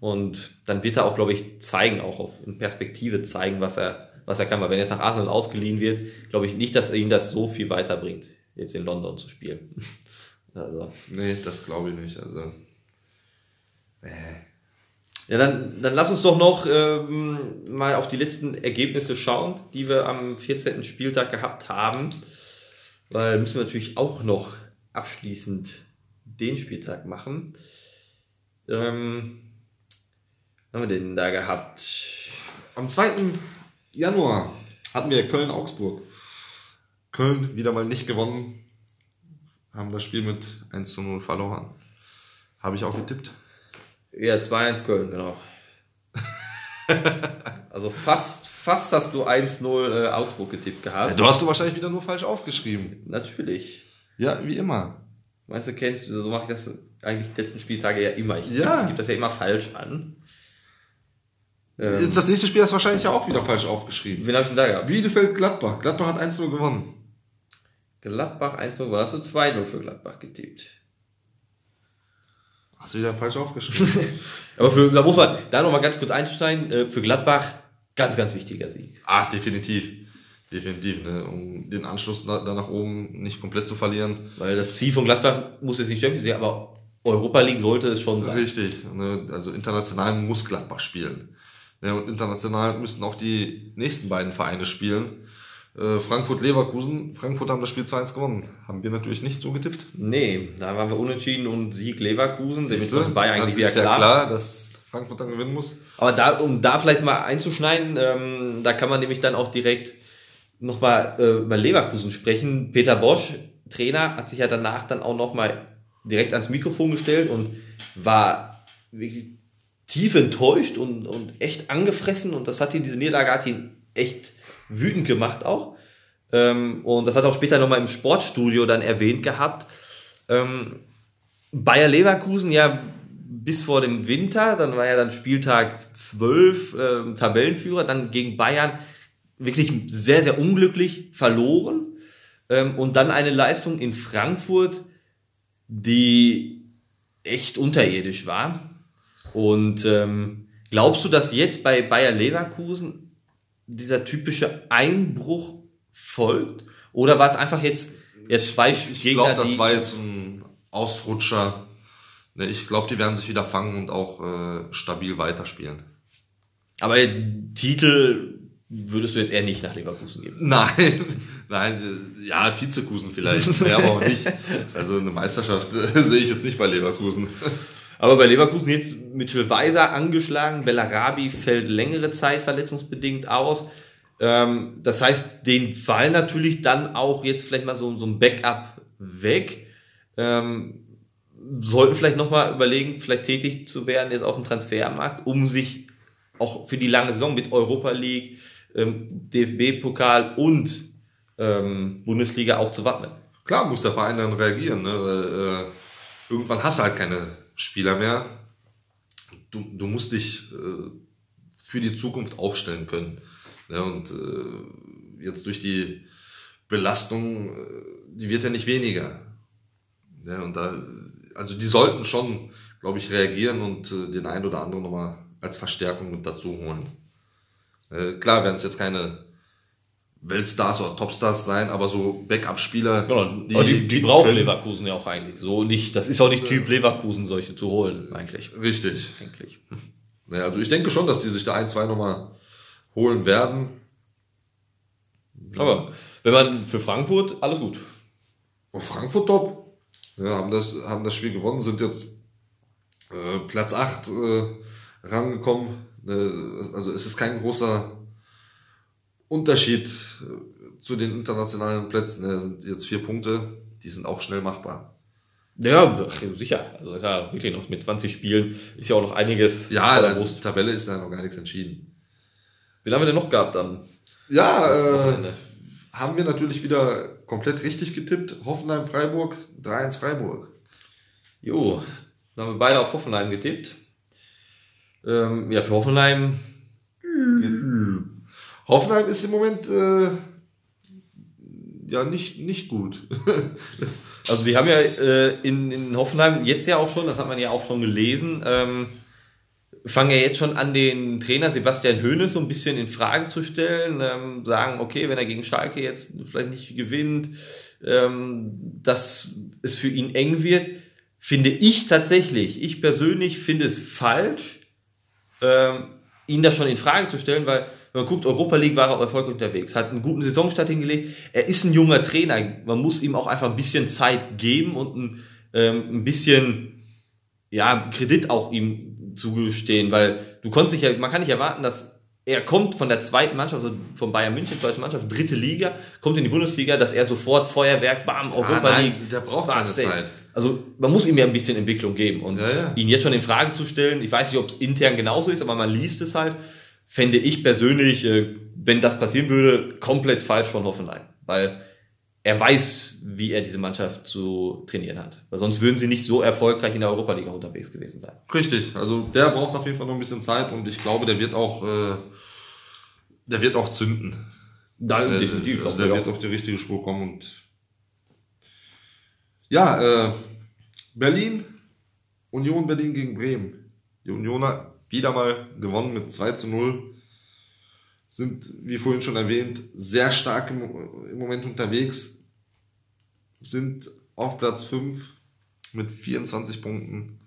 und dann wird er auch, glaube ich, zeigen, auch auf, in Perspektive zeigen, was er, was er kann. Weil wenn er jetzt nach Arsenal ausgeliehen wird, glaube ich nicht, dass ihn das so viel weiterbringt, jetzt in London zu spielen. also. Nee, das glaube ich nicht. Also. Nee. Ja, dann, dann lass uns doch noch ähm, mal auf die letzten Ergebnisse schauen, die wir am 14. Spieltag gehabt haben. Weil müssen wir natürlich auch noch abschließend den Spieltag machen. Ähm, haben wir denn da gehabt? Am 2. Januar hatten wir Köln-Augsburg. Köln wieder mal nicht gewonnen. Haben das Spiel mit 1 zu 0 verloren. Habe ich auch getippt. Ja, 2-1 Köln, genau. also fast, fast hast du 1-0 äh, Augsburg getippt gehabt. Ja, du hast du wahrscheinlich wieder nur falsch aufgeschrieben. Natürlich. Ja, wie immer. Meinst du, kennst du, so mache ich das eigentlich die letzten Spieltage ja immer. Ich ja. gebe das ja immer falsch an. Ähm, das nächste Spiel hast du wahrscheinlich ja auch wieder falsch aufgeschrieben. Wen habe ich denn da gehabt? Bielefeld-Gladbach. Gladbach hat 1-0 gewonnen. Gladbach 1-0 gewonnen. Hast du 2-0 für Gladbach getippt? Hast du wieder falsch aufgeschrieben? Aber für, da muss man da nochmal ganz kurz einsteigen. Äh, für Gladbach ganz, ganz wichtiger Sieg. Ah, definitiv. Definitiv, ne? um den Anschluss da, da nach oben nicht komplett zu verlieren. Weil das Ziel von Gladbach muss jetzt nicht Champions League, aber Europa League sollte es schon sein. Richtig. Ne? Also international muss Gladbach spielen. Ja, und international müssten auch die nächsten beiden Vereine spielen. Äh, Frankfurt-Leverkusen. Frankfurt haben das Spiel 2-1 gewonnen. Haben wir natürlich nicht so getippt. Nee, da waren wir unentschieden und Sieg Leverkusen. Siehste, war ja eigentlich wieder klar. Ja klar, dass Frankfurt dann gewinnen muss. Aber da, um da vielleicht mal einzuschneiden, ähm, da kann man nämlich dann auch direkt nochmal äh, über Leverkusen sprechen. Peter Bosch, Trainer, hat sich ja danach dann auch nochmal direkt ans Mikrofon gestellt und war wirklich tief enttäuscht und, und echt angefressen und das hat ihn, diese Niederlage hat ihn echt wütend gemacht auch. Ähm, und das hat er auch später nochmal im Sportstudio dann erwähnt gehabt. Ähm, Bayer Leverkusen ja bis vor dem Winter, dann war ja dann Spieltag 12 äh, Tabellenführer, dann gegen Bayern wirklich sehr, sehr unglücklich verloren. Ähm, und dann eine Leistung in Frankfurt, die echt unterirdisch war. Und ähm, glaubst du, dass jetzt bei Bayer Leverkusen dieser typische Einbruch folgt? Oder war es einfach jetzt, jetzt zwei ich Gegner, Ich glaube, das war jetzt ein Ausrutscher. Ne, ich glaube, die werden sich wieder fangen und auch äh, stabil weiterspielen. Aber Titel würdest du jetzt eher nicht nach Leverkusen geben? Nein, nein, äh, ja, Vizekusen vielleicht, ja, aber auch nicht. Also eine Meisterschaft äh, sehe ich jetzt nicht bei Leverkusen. Aber bei Leverkusen jetzt Mitchell Weiser angeschlagen, Bellarabi fällt längere Zeit verletzungsbedingt aus. Ähm, das heißt, den fallen natürlich dann auch jetzt vielleicht mal so, so ein Backup weg. Ähm, sollten vielleicht nochmal überlegen, vielleicht tätig zu werden jetzt auf dem Transfermarkt, um sich auch für die lange Saison mit Europa League, ähm, DFB-Pokal und ähm, Bundesliga auch zu wappnen. Klar muss der Verein dann reagieren. Ne? Weil, äh, irgendwann hast du halt keine Spieler mehr. Du, du musst dich äh, für die Zukunft aufstellen können. Ja, und äh, jetzt durch die Belastung, äh, die wird ja nicht weniger. Ja, und da, also die sollten schon, glaube ich, reagieren und äh, den einen oder anderen nochmal als Verstärkung mit dazu holen. Äh, klar werden es jetzt keine Weltstars oder Topstars sein, aber so Backup-Spieler. Genau, die, die, die, die brauchen können. Leverkusen ja auch eigentlich. So nicht, das ist auch nicht Typ Leverkusen, solche zu holen, eigentlich. Richtig. Eigentlich. Naja, also ich denke schon, dass die sich da ein, zwei nochmal holen werden. Aber wenn man für Frankfurt, alles gut. Oh, Frankfurt top. Ja, haben das, haben das Spiel gewonnen, sind jetzt äh, Platz 8 äh, rangekommen. Äh, also es ist kein großer Unterschied äh, zu den internationalen Plätzen. Es sind jetzt vier Punkte, die sind auch schnell machbar. Ja, sicher. Also ist ja wirklich noch mit 20 Spielen ist ja auch noch einiges. Ja, die Tabelle ist ja noch gar nichts entschieden. Wie haben wir denn noch gehabt dann? Ja, äh, haben wir natürlich wieder komplett richtig getippt. Hoffenheim, Freiburg, 3-1 Freiburg. Jo, dann haben wir beide auf Hoffenheim getippt. Ähm, ja, für Hoffenheim. Hoffenheim ist im Moment äh, ja nicht, nicht gut. also die haben ja äh, in, in Hoffenheim jetzt ja auch schon, das hat man ja auch schon gelesen, ähm, fangen ja jetzt schon an, den Trainer Sebastian Hoeneß so ein bisschen in Frage zu stellen, ähm, sagen, okay, wenn er gegen Schalke jetzt vielleicht nicht gewinnt, ähm, dass es für ihn eng wird, finde ich tatsächlich, ich persönlich finde es falsch, ähm, ihn da schon in Frage zu stellen, weil wenn man guckt, Europa League war er erfolgreich unterwegs, hat einen guten Saisonstart hingelegt. Er ist ein junger Trainer. Man muss ihm auch einfach ein bisschen Zeit geben und ein, ähm, ein bisschen ja, Kredit auch ihm zugestehen, weil du konntest nicht, man kann nicht erwarten, dass er kommt von der zweiten Mannschaft, also von Bayern München, zweite Mannschaft, dritte Liga, kommt in die Bundesliga, dass er sofort Feuerwerk, bam, Europa ah, nein, League. Der braucht seine Zeit. Also man muss ihm ja ein bisschen Entwicklung geben und ja, ja. ihn jetzt schon in Frage zu stellen, ich weiß nicht, ob es intern genauso ist, aber man liest es halt, fände ich persönlich, äh, wenn das passieren würde, komplett falsch von Hoffenheim, weil er weiß, wie er diese Mannschaft zu trainieren hat. Weil sonst würden sie nicht so erfolgreich in der Europa Liga unterwegs gewesen sein. Richtig, also der braucht auf jeden Fall noch ein bisschen Zeit und ich glaube, der wird auch, äh, der wird auch zünden. Da, äh, definitiv. Also der wird auf die richtige Spur kommen und ja, äh, Berlin Union Berlin gegen Bremen. Die Unioner wieder mal gewonnen mit 2 zu 0. Sind, wie vorhin schon erwähnt, sehr stark im, im Moment unterwegs. Sind auf Platz 5 mit 24 Punkten.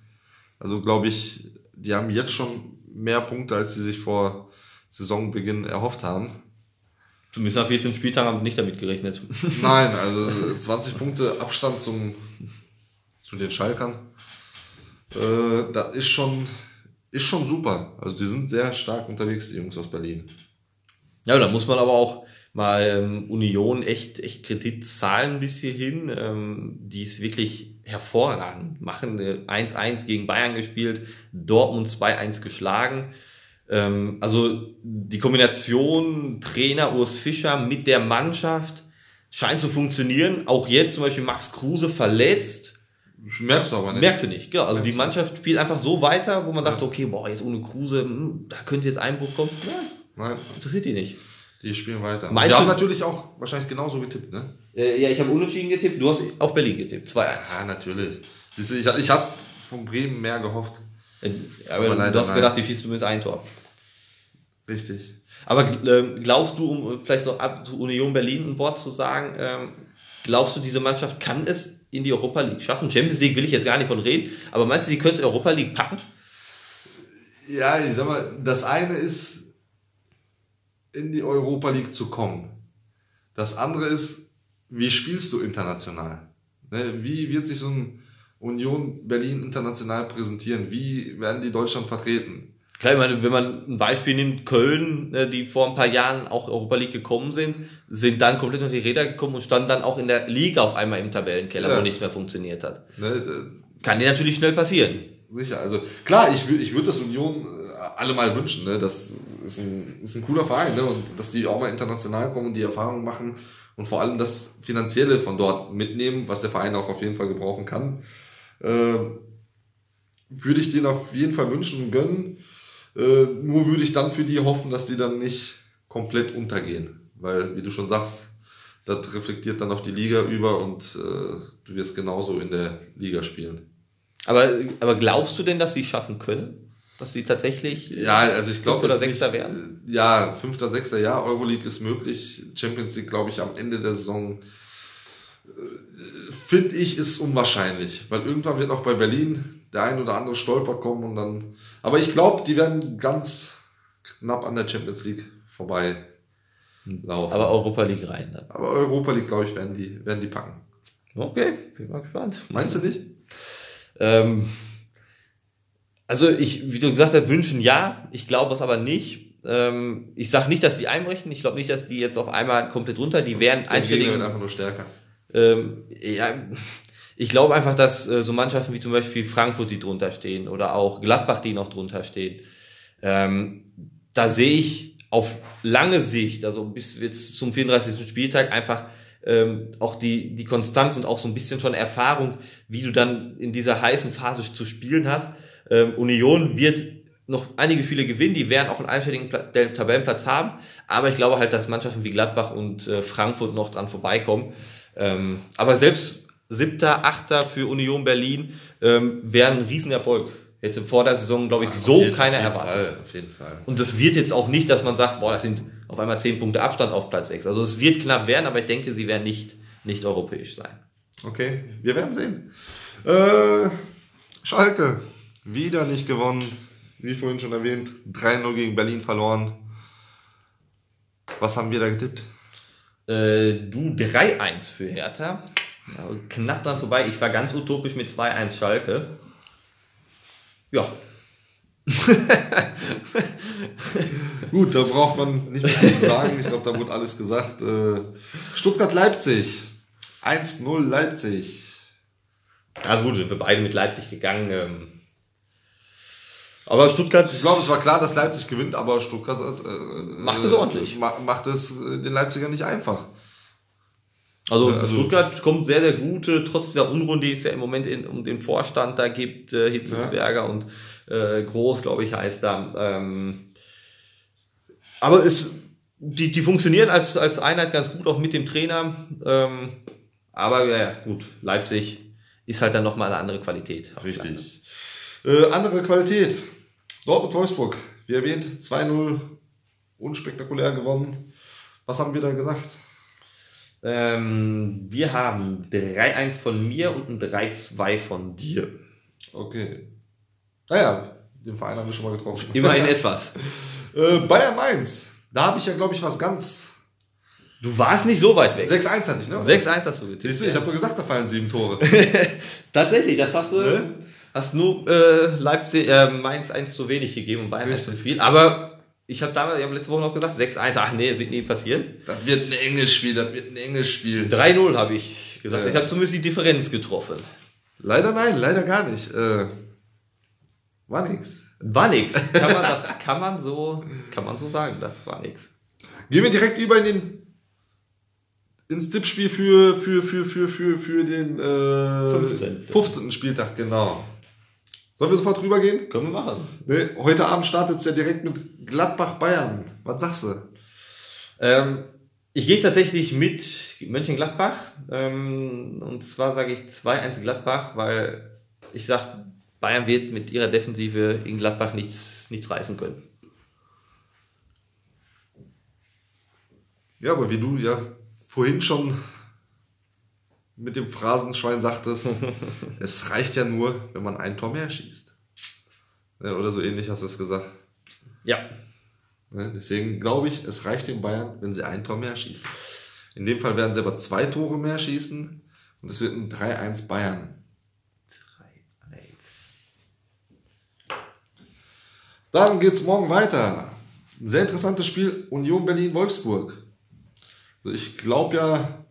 Also glaube ich, die haben jetzt schon mehr Punkte, als sie sich vor Saisonbeginn erhofft haben. Zumindest nach 14 Spieltagen haben nicht damit gerechnet. Nein, also 20 Punkte Abstand zum, zu den Schalkern. Äh, das ist schon, ist schon super. Also die sind sehr stark unterwegs, die Jungs aus Berlin. Ja, da muss man aber auch mal ähm, Union echt, echt Kredit zahlen bis hierhin, ähm, die es wirklich hervorragend machen. 1-1 gegen Bayern gespielt, Dortmund 2-1 geschlagen. Ähm, also die Kombination Trainer Urs Fischer mit der Mannschaft scheint zu funktionieren. Auch jetzt zum Beispiel Max Kruse verletzt. Merkst du aber nicht. Merkst du nicht, genau. Also die Mannschaft spielt einfach so weiter, wo man dachte, okay, boah, jetzt ohne Kruse, hm, da könnte jetzt Einbruch kommen. Nein, Nein, interessiert die nicht. die spielen weiter. Meinst die haben natürlich auch wahrscheinlich genauso getippt, ne? Äh, ja, ich habe unentschieden getippt, du hast auf Berlin getippt, 2-1. Ja, natürlich. Ich, ich habe von Bremen mehr gehofft. Äh, Aber, Aber du hast nein. gedacht, die schießt zumindest ein Tor. Richtig. Aber ähm, glaubst du, um vielleicht noch ab zu Union Berlin ein Wort zu sagen, ähm, glaubst du, diese Mannschaft kann es in die Europa League schaffen? Champions League will ich jetzt gar nicht von reden, aber meinst du, sie können es Europa League packen? Ja, ich sag mal, das eine ist, in die Europa League zu kommen. Das andere ist, wie spielst du international? Ne, wie wird sich so ein Union Berlin international präsentieren? Wie werden die Deutschland vertreten? Klar, ich meine, wenn man ein Beispiel nimmt, Köln, äh, die vor ein paar Jahren auch Europa League gekommen sind, sind dann komplett unter die Räder gekommen und standen dann auch in der Liga auf einmal im Tabellenkeller, Ja. wo nichts mehr funktioniert hat. Ne, äh, Kann dir natürlich schnell passieren. Sicher, also klar, ich, wür- ich würde das Union äh, alle mal wünschen. Ne? Das ist ein, ist ein cooler Verein ne? und dass die auch mal international kommen und die Erfahrungen machen und vor allem das Finanzielle von dort mitnehmen, was der Verein auch auf jeden Fall gebrauchen kann. Äh, würde ich denen auf jeden Fall wünschen und gönnen. Äh, nur würde ich dann für die hoffen, dass die dann nicht komplett untergehen. Weil, wie du schon sagst, das reflektiert dann auf die Liga über und äh, du wirst genauso in der Liga spielen. Aber, aber glaubst du denn, dass sie es schaffen können? Dass sie tatsächlich Ja, also ich glaube. Fünfter oder Sechster nicht, werden? äh, Ja, fünfter, sechster, ja, Euroleague ist möglich. Champions League, glaube ich, am Ende der Saison äh, finde ich, ist unwahrscheinlich. Weil irgendwann wird auch bei Berlin der ein oder andere Stolper kommen und dann. Aber ich glaube, die werden ganz knapp an der Champions League vorbei laufen. aber Europa League rein. Dann. Aber Europa League, glaube ich, werden die, werden die packen. Okay, bin mal gespannt. Meinst du nicht? Ähm, also ich, wie du gesagt hast, wünschen ja, ich glaube es aber nicht. Ähm, ich sage nicht, dass die einbrechen. Ich glaube nicht, dass die jetzt auf einmal komplett runter. Die werden einstelligen. einfach nur stärker. Ähm, ja, ich glaube einfach, dass äh, so Mannschaften wie zum Beispiel Frankfurt, die drunter stehen, oder auch Gladbach, die noch drunter stehen, ähm, da sehe ich auf lange Sicht, also bis jetzt zum 34. Spieltag, einfach ähm, auch die, die Konstanz und auch so ein bisschen schon Erfahrung, wie du dann in dieser heißen Phase zu spielen hast. Ähm, Union wird noch einige Spiele gewinnen, die werden auch einen einstelligen Tabellenplatz haben, aber ich glaube halt, dass Mannschaften wie Gladbach und äh, Frankfurt noch dran vorbeikommen. Ähm, aber selbst siebter, achter für Union Berlin ähm, wäre ein Riesenerfolg. Hätte vor der Saison, glaube ich, Auf so jeden- keiner auf jeden erwartet. Fall, auf jeden Fall. Und das wird jetzt auch nicht, dass man sagt, boah, das sind auf einmal zehn Punkte Abstand auf Platz 6. Also es wird knapp werden, aber ich denke, sie werden nicht, nicht europäisch sein. Okay, wir werden sehen. Äh, Schalke, wieder nicht gewonnen. Wie vorhin schon erwähnt, 3-0 gegen Berlin verloren. Was haben wir da getippt? Äh, du 3-1 für Hertha. Ja, knapp dran vorbei. Ich war ganz utopisch mit 2-1 Schalke. Ja, Gut, da braucht man nicht mehr viel zu sagen. Ich glaube, da wurde alles gesagt. Äh, Stuttgart-Leipzig. 1-0 Leipzig. also gut, wir beide mit Leipzig gegangen. Ähm. Aber Stuttgart Ich glaube, es war klar, dass Leipzig gewinnt, aber Stuttgart äh, Macht es ordentlich. ma- macht es äh, den Leipzigern nicht einfach. Also, Ja, also- Stuttgart kommt sehr, sehr gut, äh, trotz dieser Unrunde, die es ja im Moment in, um den Vorstand da gibt, äh, Hitzelsberger und äh, Groß, glaube ich, heißt da. Ähm, aber es, die, die funktionieren als, als Einheit ganz gut, auch mit dem Trainer. Ähm, aber ja, gut, Leipzig ist halt dann nochmal eine andere Qualität. Richtig. Äh, andere Qualität. Dortmund-Wolfsburg. Wie erwähnt, 2-0 unspektakulär gewonnen. Was haben wir da gesagt? Ähm, wir haben 3-1 von mir und ein 3-2 von dir. Okay. Naja, den Verein haben wir schon mal getroffen. Immerhin etwas. äh, Bayern Mainz. Da habe ich ja, glaube ich, was ganz. Du warst nicht so weit weg. 6-1 hatte ich, ne? 6-1 hast du getippt. Siehst du, ich habe doch gesagt, da fallen sieben Tore. Tatsächlich, das hast du. Ne? Hast nur äh, Leipzig, äh, Mainz 1 zu wenig gegeben und Bayern 1 zu viel. Aber ich habe damals, ich habe letzte Woche noch gesagt, 6-1, ach nee, wird nie passieren. Das wird ein enges Spiel, das wird ein enges Spiel. 3-0 habe ich gesagt. Ja. Ich habe zumindest die Differenz getroffen. Leider nein, leider gar nicht. Äh, war nix. War nix. Kann man, das kann man so, kann man so sagen, das war nix. Gehen wir direkt über in den ins Tippspiel für für für für für für den äh, 15. 15. Spieltag genau. Sollen wir sofort rübergehen? Können wir machen. Nee, heute Abend startet es ja direkt mit Gladbach Bayern. Was sagst du? Ähm, ich gehe tatsächlich mit Mönchengladbach. Ähm, und zwar sage ich 2-1 Gladbach, weil ich sage, Bayern wird mit ihrer Defensive in Gladbach nichts, nichts reißen können. Ja, aber wie du ja vorhin schon mit dem Phrasenschwein sagtest, es reicht ja nur, wenn man ein Tor mehr schießt. Ja, oder so ähnlich hast du es gesagt. Ja. Ne, Deswegen glaube ich, es reicht den Bayern, wenn sie ein Tor mehr schießen. In dem Fall werden sie aber zwei Tore mehr schießen und es wird ein 3-1 Bayern. 3-1. Dann geht's morgen weiter. Ein sehr interessantes Spiel, Union Berlin-Wolfsburg. Also ich glaube ja,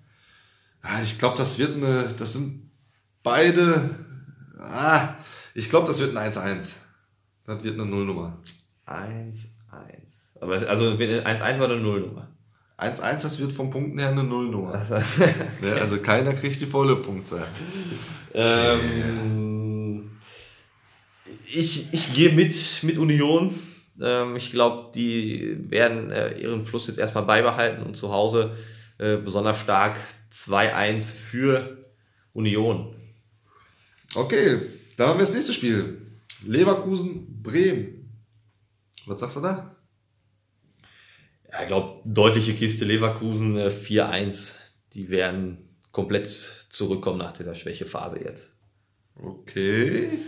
ja, ich glaube, das wird eine, das sind beide, ah, ich glaube, das wird ein 1-1. Das wird eine Nullnummer. 1-1. Aber es- also 1-1 war eine Nullnummer. 1-1, das wird vom Punkten her eine Nullnummer. Also, Ne, also keiner kriegt die volle Punktzahl. ähm, ich ich gehe mit, mit Union. Ähm, ich glaube, die werden äh, ihren Fluss jetzt erstmal beibehalten und zu Hause äh, besonders stark 2-1 für Union. Okay, dann haben wir das nächste Spiel. Leverkusen-Bremen. Was sagst du da? Ja, ich glaube, deutliche Kiste Leverkusen äh, 4-1. Die werden komplett zurückkommen nach dieser Schwächephase jetzt. Okay.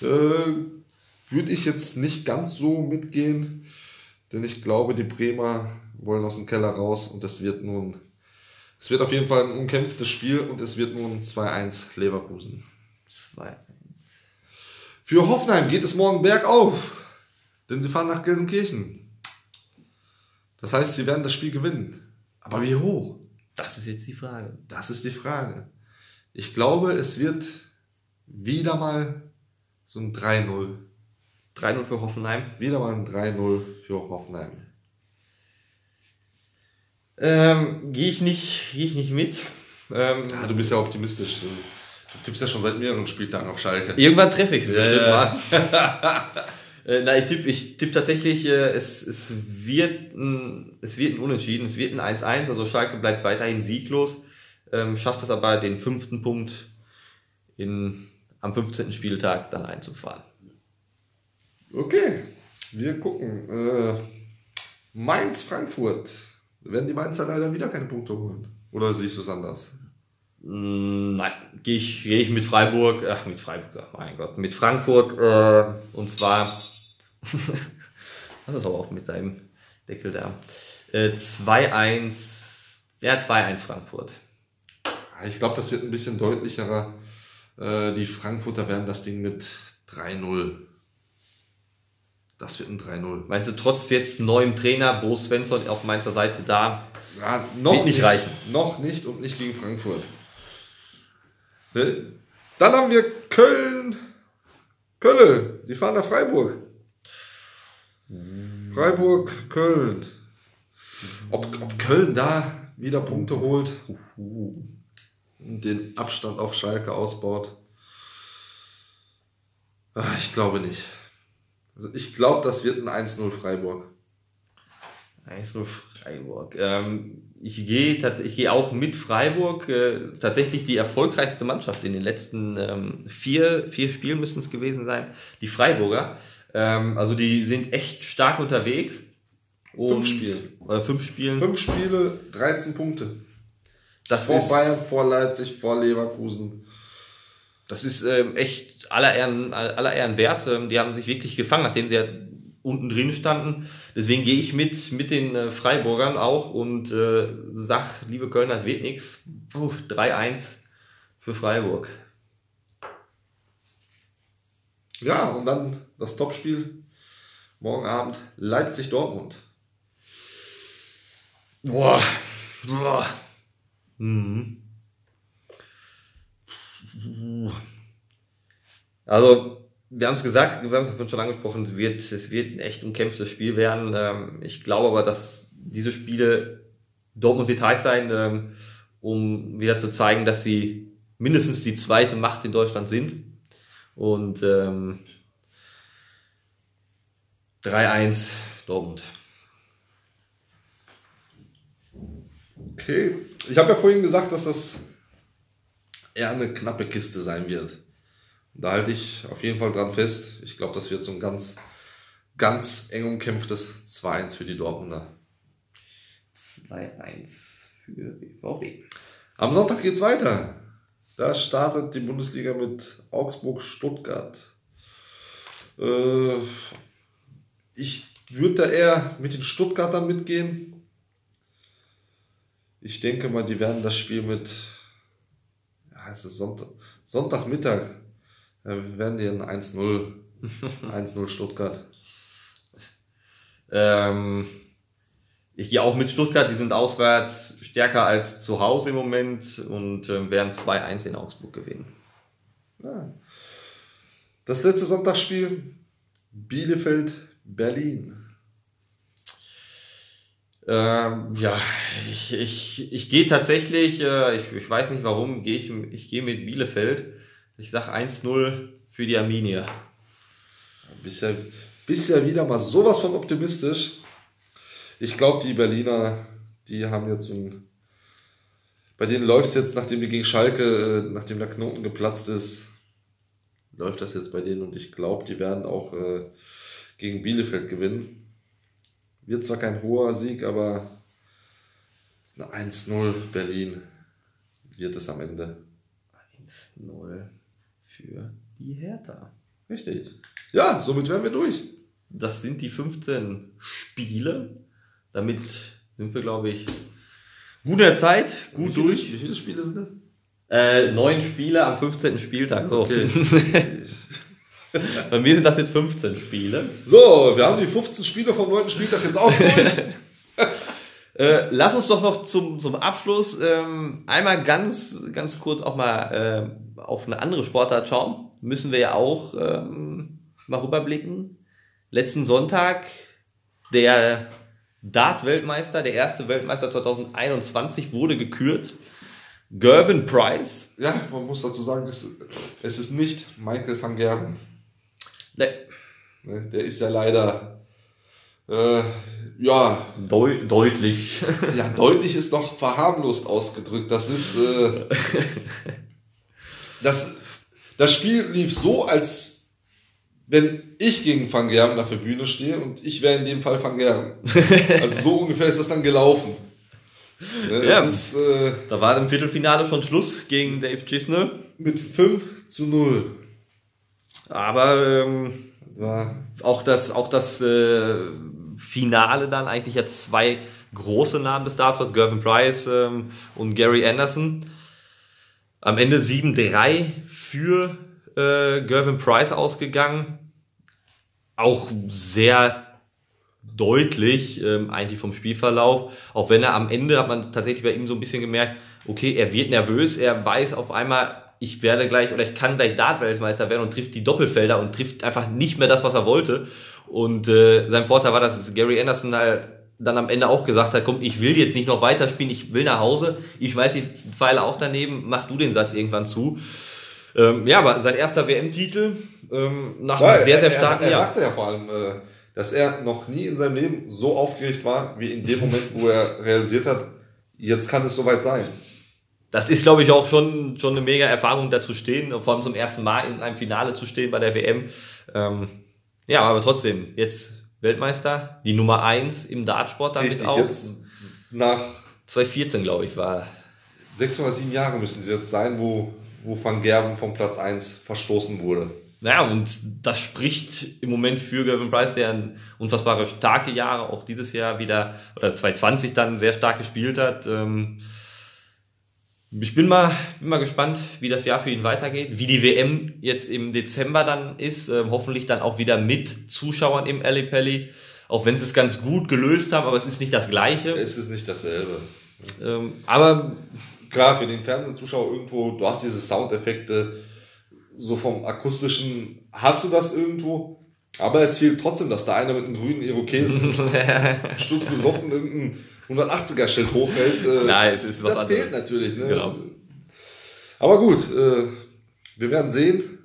Äh, Würde ich jetzt nicht ganz so mitgehen, denn ich glaube, die Bremer wollen aus dem Keller raus und es wird nun, es wird auf jeden Fall ein umkämpftes Spiel und es wird nun 2-1 Leverkusen. 2-1. Für Hoffenheim geht es morgen bergauf, denn sie fahren nach Gelsenkirchen. Das heißt, sie werden das Spiel gewinnen. Aber wie hoch? Das ist jetzt die Frage. Das ist die Frage. Ich glaube, es wird wieder mal so ein 3-0. 3-0 für Hoffenheim. Wieder mal ein 3-0 für Hoffenheim. Ähm, gehe ich nicht, gehe ich nicht mit. Ähm, Ja, du bist ja optimistisch. Du, tippst ja schon seit mehreren Spieltagen auf Schalke. Irgendwann treffe ich mal. äh, na, ich tippe ich tipp tatsächlich, äh, es, es, wird ein, es wird ein Unentschieden, es wird ein 1-1, also Schalke bleibt weiterhin sieglos, ähm, schafft es aber den fünften Punkt in, am 15. Spieltag dann einzufahren. Okay, wir gucken. Äh, Mainz-Frankfurt. Werden die Mainzer leider wieder keine Punkte holen? Oder siehst du es anders? Mm, Nein, gehe ich, geh ich mit Freiburg, ach mit Freiburg, sag mein Gott, mit Frankfurt äh, und zwar, das ist aber auch mit deinem Deckel da, äh, 2-1, ja 2-1 Frankfurt. Ich glaube, das wird ein bisschen deutlicherer. Äh, die Frankfurter werden das Ding mit 3-0. Das wird ein 3-0. Meinst du, trotz jetzt neuem Trainer, Bo Svensson auf meiner Seite da, Ja, noch Wird nicht reichen. Noch nicht und nicht gegen Frankfurt. Ne? Dann haben wir Köln. Kölle, die fahren nach Freiburg. Freiburg, Köln. Ob, ob Köln da wieder Punkte holt und den Abstand auf Schalke ausbaut. Ah, Ich glaube nicht. Also ich glaube, das wird ein 1-0 Freiburg. 1-0 Freiburg. Ähm, ich gehe ich gehe auch mit Freiburg. Äh, tatsächlich die erfolgreichste Mannschaft in den letzten ähm, vier, vier Spielen müssten es gewesen sein. Die Freiburger. Ähm, also die sind echt stark unterwegs. Und, fünf Spiele. Äh, fünf Spiele. Fünf Spiele, 13 Punkte. Das vor ist, Bayern, vor Leipzig, vor Leverkusen. Das ist ähm, echt aller Ehren, aller Ehren wert. Ähm, die haben sich wirklich gefangen, nachdem sie ja unten drin standen. Deswegen gehe ich mit, mit den äh, Freiburgern auch und äh, sag, liebe Kölner, wird nix. 3-1 für Freiburg. Ja, und dann das Topspiel. Morgen Abend Leipzig-Dortmund. Boah. Boah. Mhm. Also, wir haben es gesagt, wir haben es schon angesprochen, es wird, es wird ein echt umkämpftes Spiel werden. Ähm, ich glaube aber, dass diese Spiele Dortmund wird heiß sein, ähm, um wieder zu zeigen, dass sie mindestens die zweite Macht in Deutschland sind. Und ähm, 3-1 Dortmund. Okay. Ich habe ja vorhin gesagt, dass das eher eine knappe Kiste sein wird. Da halte ich auf jeden Fall dran fest. Ich glaube, das wird so ein ganz, ganz eng umkämpftes 2-1 für die Dortmunder. 2-1 für BVB. Am Sonntag geht's weiter. Da startet die Bundesliga mit Augsburg-Stuttgart. Äh, ich würde da eher mit den Stuttgartern mitgehen. Ich denke mal, die werden das Spiel mit, es ist Sonntag, Sonntagmittag, ja, werden die ein 1-0, 1-0 Stuttgart. Ähm, ich gehe auch mit Stuttgart, die sind auswärts stärker als zu Hause im Moment und äh, werden 2-1 in Augsburg gewinnen. Ja. Das letzte Sonntagsspiel, Bielefeld Berlin. Ähm, ja, ich, ich, ich gehe tatsächlich, äh, ich, ich weiß nicht warum, gehe ich, ich gehe mit Bielefeld. Ich sag 1-0 für die Arminia. Bist ja, bist ja wieder mal sowas von optimistisch. Ich glaube, die Berliner, die haben jetzt ein. Bei denen läuft es jetzt, nachdem die gegen Schalke, äh, nachdem der Knoten geplatzt ist, läuft das jetzt bei denen und ich glaube, die werden auch äh, gegen Bielefeld gewinnen. Wird zwar kein hoher Sieg, aber eine 1-0 Berlin wird es am Ende. 1-0 für die Hertha. Richtig. Ja, somit wären wir durch. Das sind die 15 Spiele. Damit sind wir, glaube ich, gut in der Zeit, gut wie viele, durch. Wie viele Spiele sind das? Äh, neun Spiele am 15. Spieltag. So. Okay. Bei mir sind das jetzt 15 Spiele. So, wir haben die 15 Spiele vom 9. Spieltag jetzt auch durch. äh, lass uns doch noch zum, zum Abschluss ähm, einmal ganz, ganz kurz auch mal äh, auf eine andere Sportart schauen. Müssen wir ja auch ähm, mal rüberblicken. Letzten Sonntag der Dart-Weltmeister, der erste Weltmeister 2021 wurde gekürt. Gervin Price. Ja, man muss dazu sagen, es ist nicht Michael van Gerven. Nee. Ne, der ist ja leider, äh, ja. Deu deutlich. ja, deutlich ist doch verharmlost ausgedrückt. Das ist, äh, das, das Spiel lief so, als wenn ich gegen Van Gerben auf der Bühne stehe und ich wäre in dem Fall Van Gerben. Also so ungefähr ist das dann gelaufen. Ne, ja, ist, äh, da war im Viertelfinale schon Schluss gegen Dave Chisner. Mit 5 zu 0. Aber ähm, war auch das, auch das äh, Finale dann eigentlich ja zwei große Namen des Dartfords, Gervin Price ähm, und Gary Anderson. Am Ende 7-3 für äh, Gervin Price ausgegangen. Auch sehr deutlich ähm, eigentlich vom Spielverlauf. Auch wenn er am Ende hat man tatsächlich bei ihm so ein bisschen gemerkt, okay, er wird nervös, er weiß auf einmal, ich werde gleich oder ich kann gleich Dart-Weltmeister werden und trifft die Doppelfelder und trifft einfach nicht mehr das, was er wollte. Und äh, sein Vorteil war, dass Gary Anderson halt dann am Ende auch gesagt hat, komm, ich will jetzt nicht noch weiterspielen, ich will nach Hause, ich schmeiß die Pfeile auch daneben, mach du den Satz irgendwann zu. Ähm, ja, aber sein erster WM-Titel ähm, nach ja, einem sehr, sehr starken er, er, er. Er sagte ja vor allem, äh, dass er noch nie in seinem Leben so aufgeregt war, wie in dem Moment, wo er realisiert hat, jetzt kann es soweit sein. Das ist, glaube ich, auch schon, schon eine mega Erfahrung, da zu stehen, vor allem zum ersten Mal in einem Finale zu stehen bei der WM. Ähm, ja, aber trotzdem, jetzt Weltmeister, die Nummer eins im Dartsport damit Richtig, auch. jetzt nach 2014, glaube ich, war. sechs oder sieben Jahre müssen es jetzt sein, wo, wo Van Gerben vom Platz eins verstoßen wurde. Naja, und das spricht im Moment für Gavin Price, der ein unfassbare starke Jahre auch dieses Jahr wieder, oder 2020 dann sehr stark gespielt hat. Ähm, ich bin mal, bin mal gespannt, wie das Jahr für ihn weitergeht, wie die WM jetzt im Dezember dann ist, ähm, hoffentlich dann auch wieder mit Zuschauern im Ali Pelli, auch wenn sie es ganz gut gelöst haben, aber es ist nicht das Gleiche. Es ist nicht dasselbe. Ähm, aber Klar, für den Fernsehzuschauer irgendwo, du hast diese Soundeffekte, so vom akustischen hast du das irgendwo, aber es fehlt trotzdem, dass da einer mit einem grünen Irokesen stutzbesoffen irgendein 180er Schild hochhält. Äh, Nein, es ist was das anderes. fehlt natürlich. Ne? Genau. Aber gut, äh, wir werden sehen.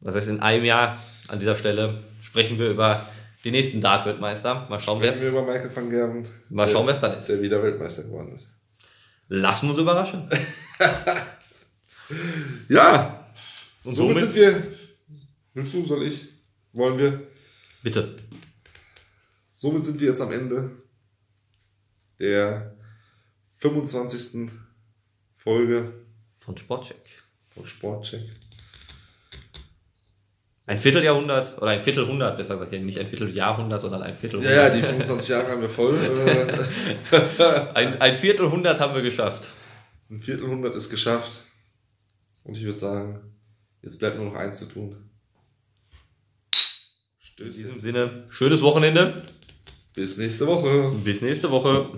das heißt, in einem Jahr an dieser Stelle sprechen wir über den nächsten Dart-Weltmeister. Mal schauen, wer Sprechen wir es über Michael van Gerben. Mal schauen, wer's dann ist. Der wieder Weltmeister geworden ist. Lassen wir uns überraschen. Ja, Und somit somit- sind wir. Willst du, soll ich? Wollen wir? Bitte. Somit sind wir jetzt am Ende der 25. Folge Von Sportcheck. von Sportcheck. Ein Vierteljahrhundert, oder ein Viertelhundert, besser gesagt, nicht ein Vierteljahrhundert, sondern ein Viertelhundert. ja, die 25 Jahre haben wir voll. Äh, Ein, ein Viertelhundert haben wir geschafft. ein Viertelhundert ist geschafft. Und ich würde sagen, jetzt bleibt nur noch eins zu tun. In Stößchen. diesem Sinne, schönes Wochenende. Bis nächste Woche. Bis nächste Woche.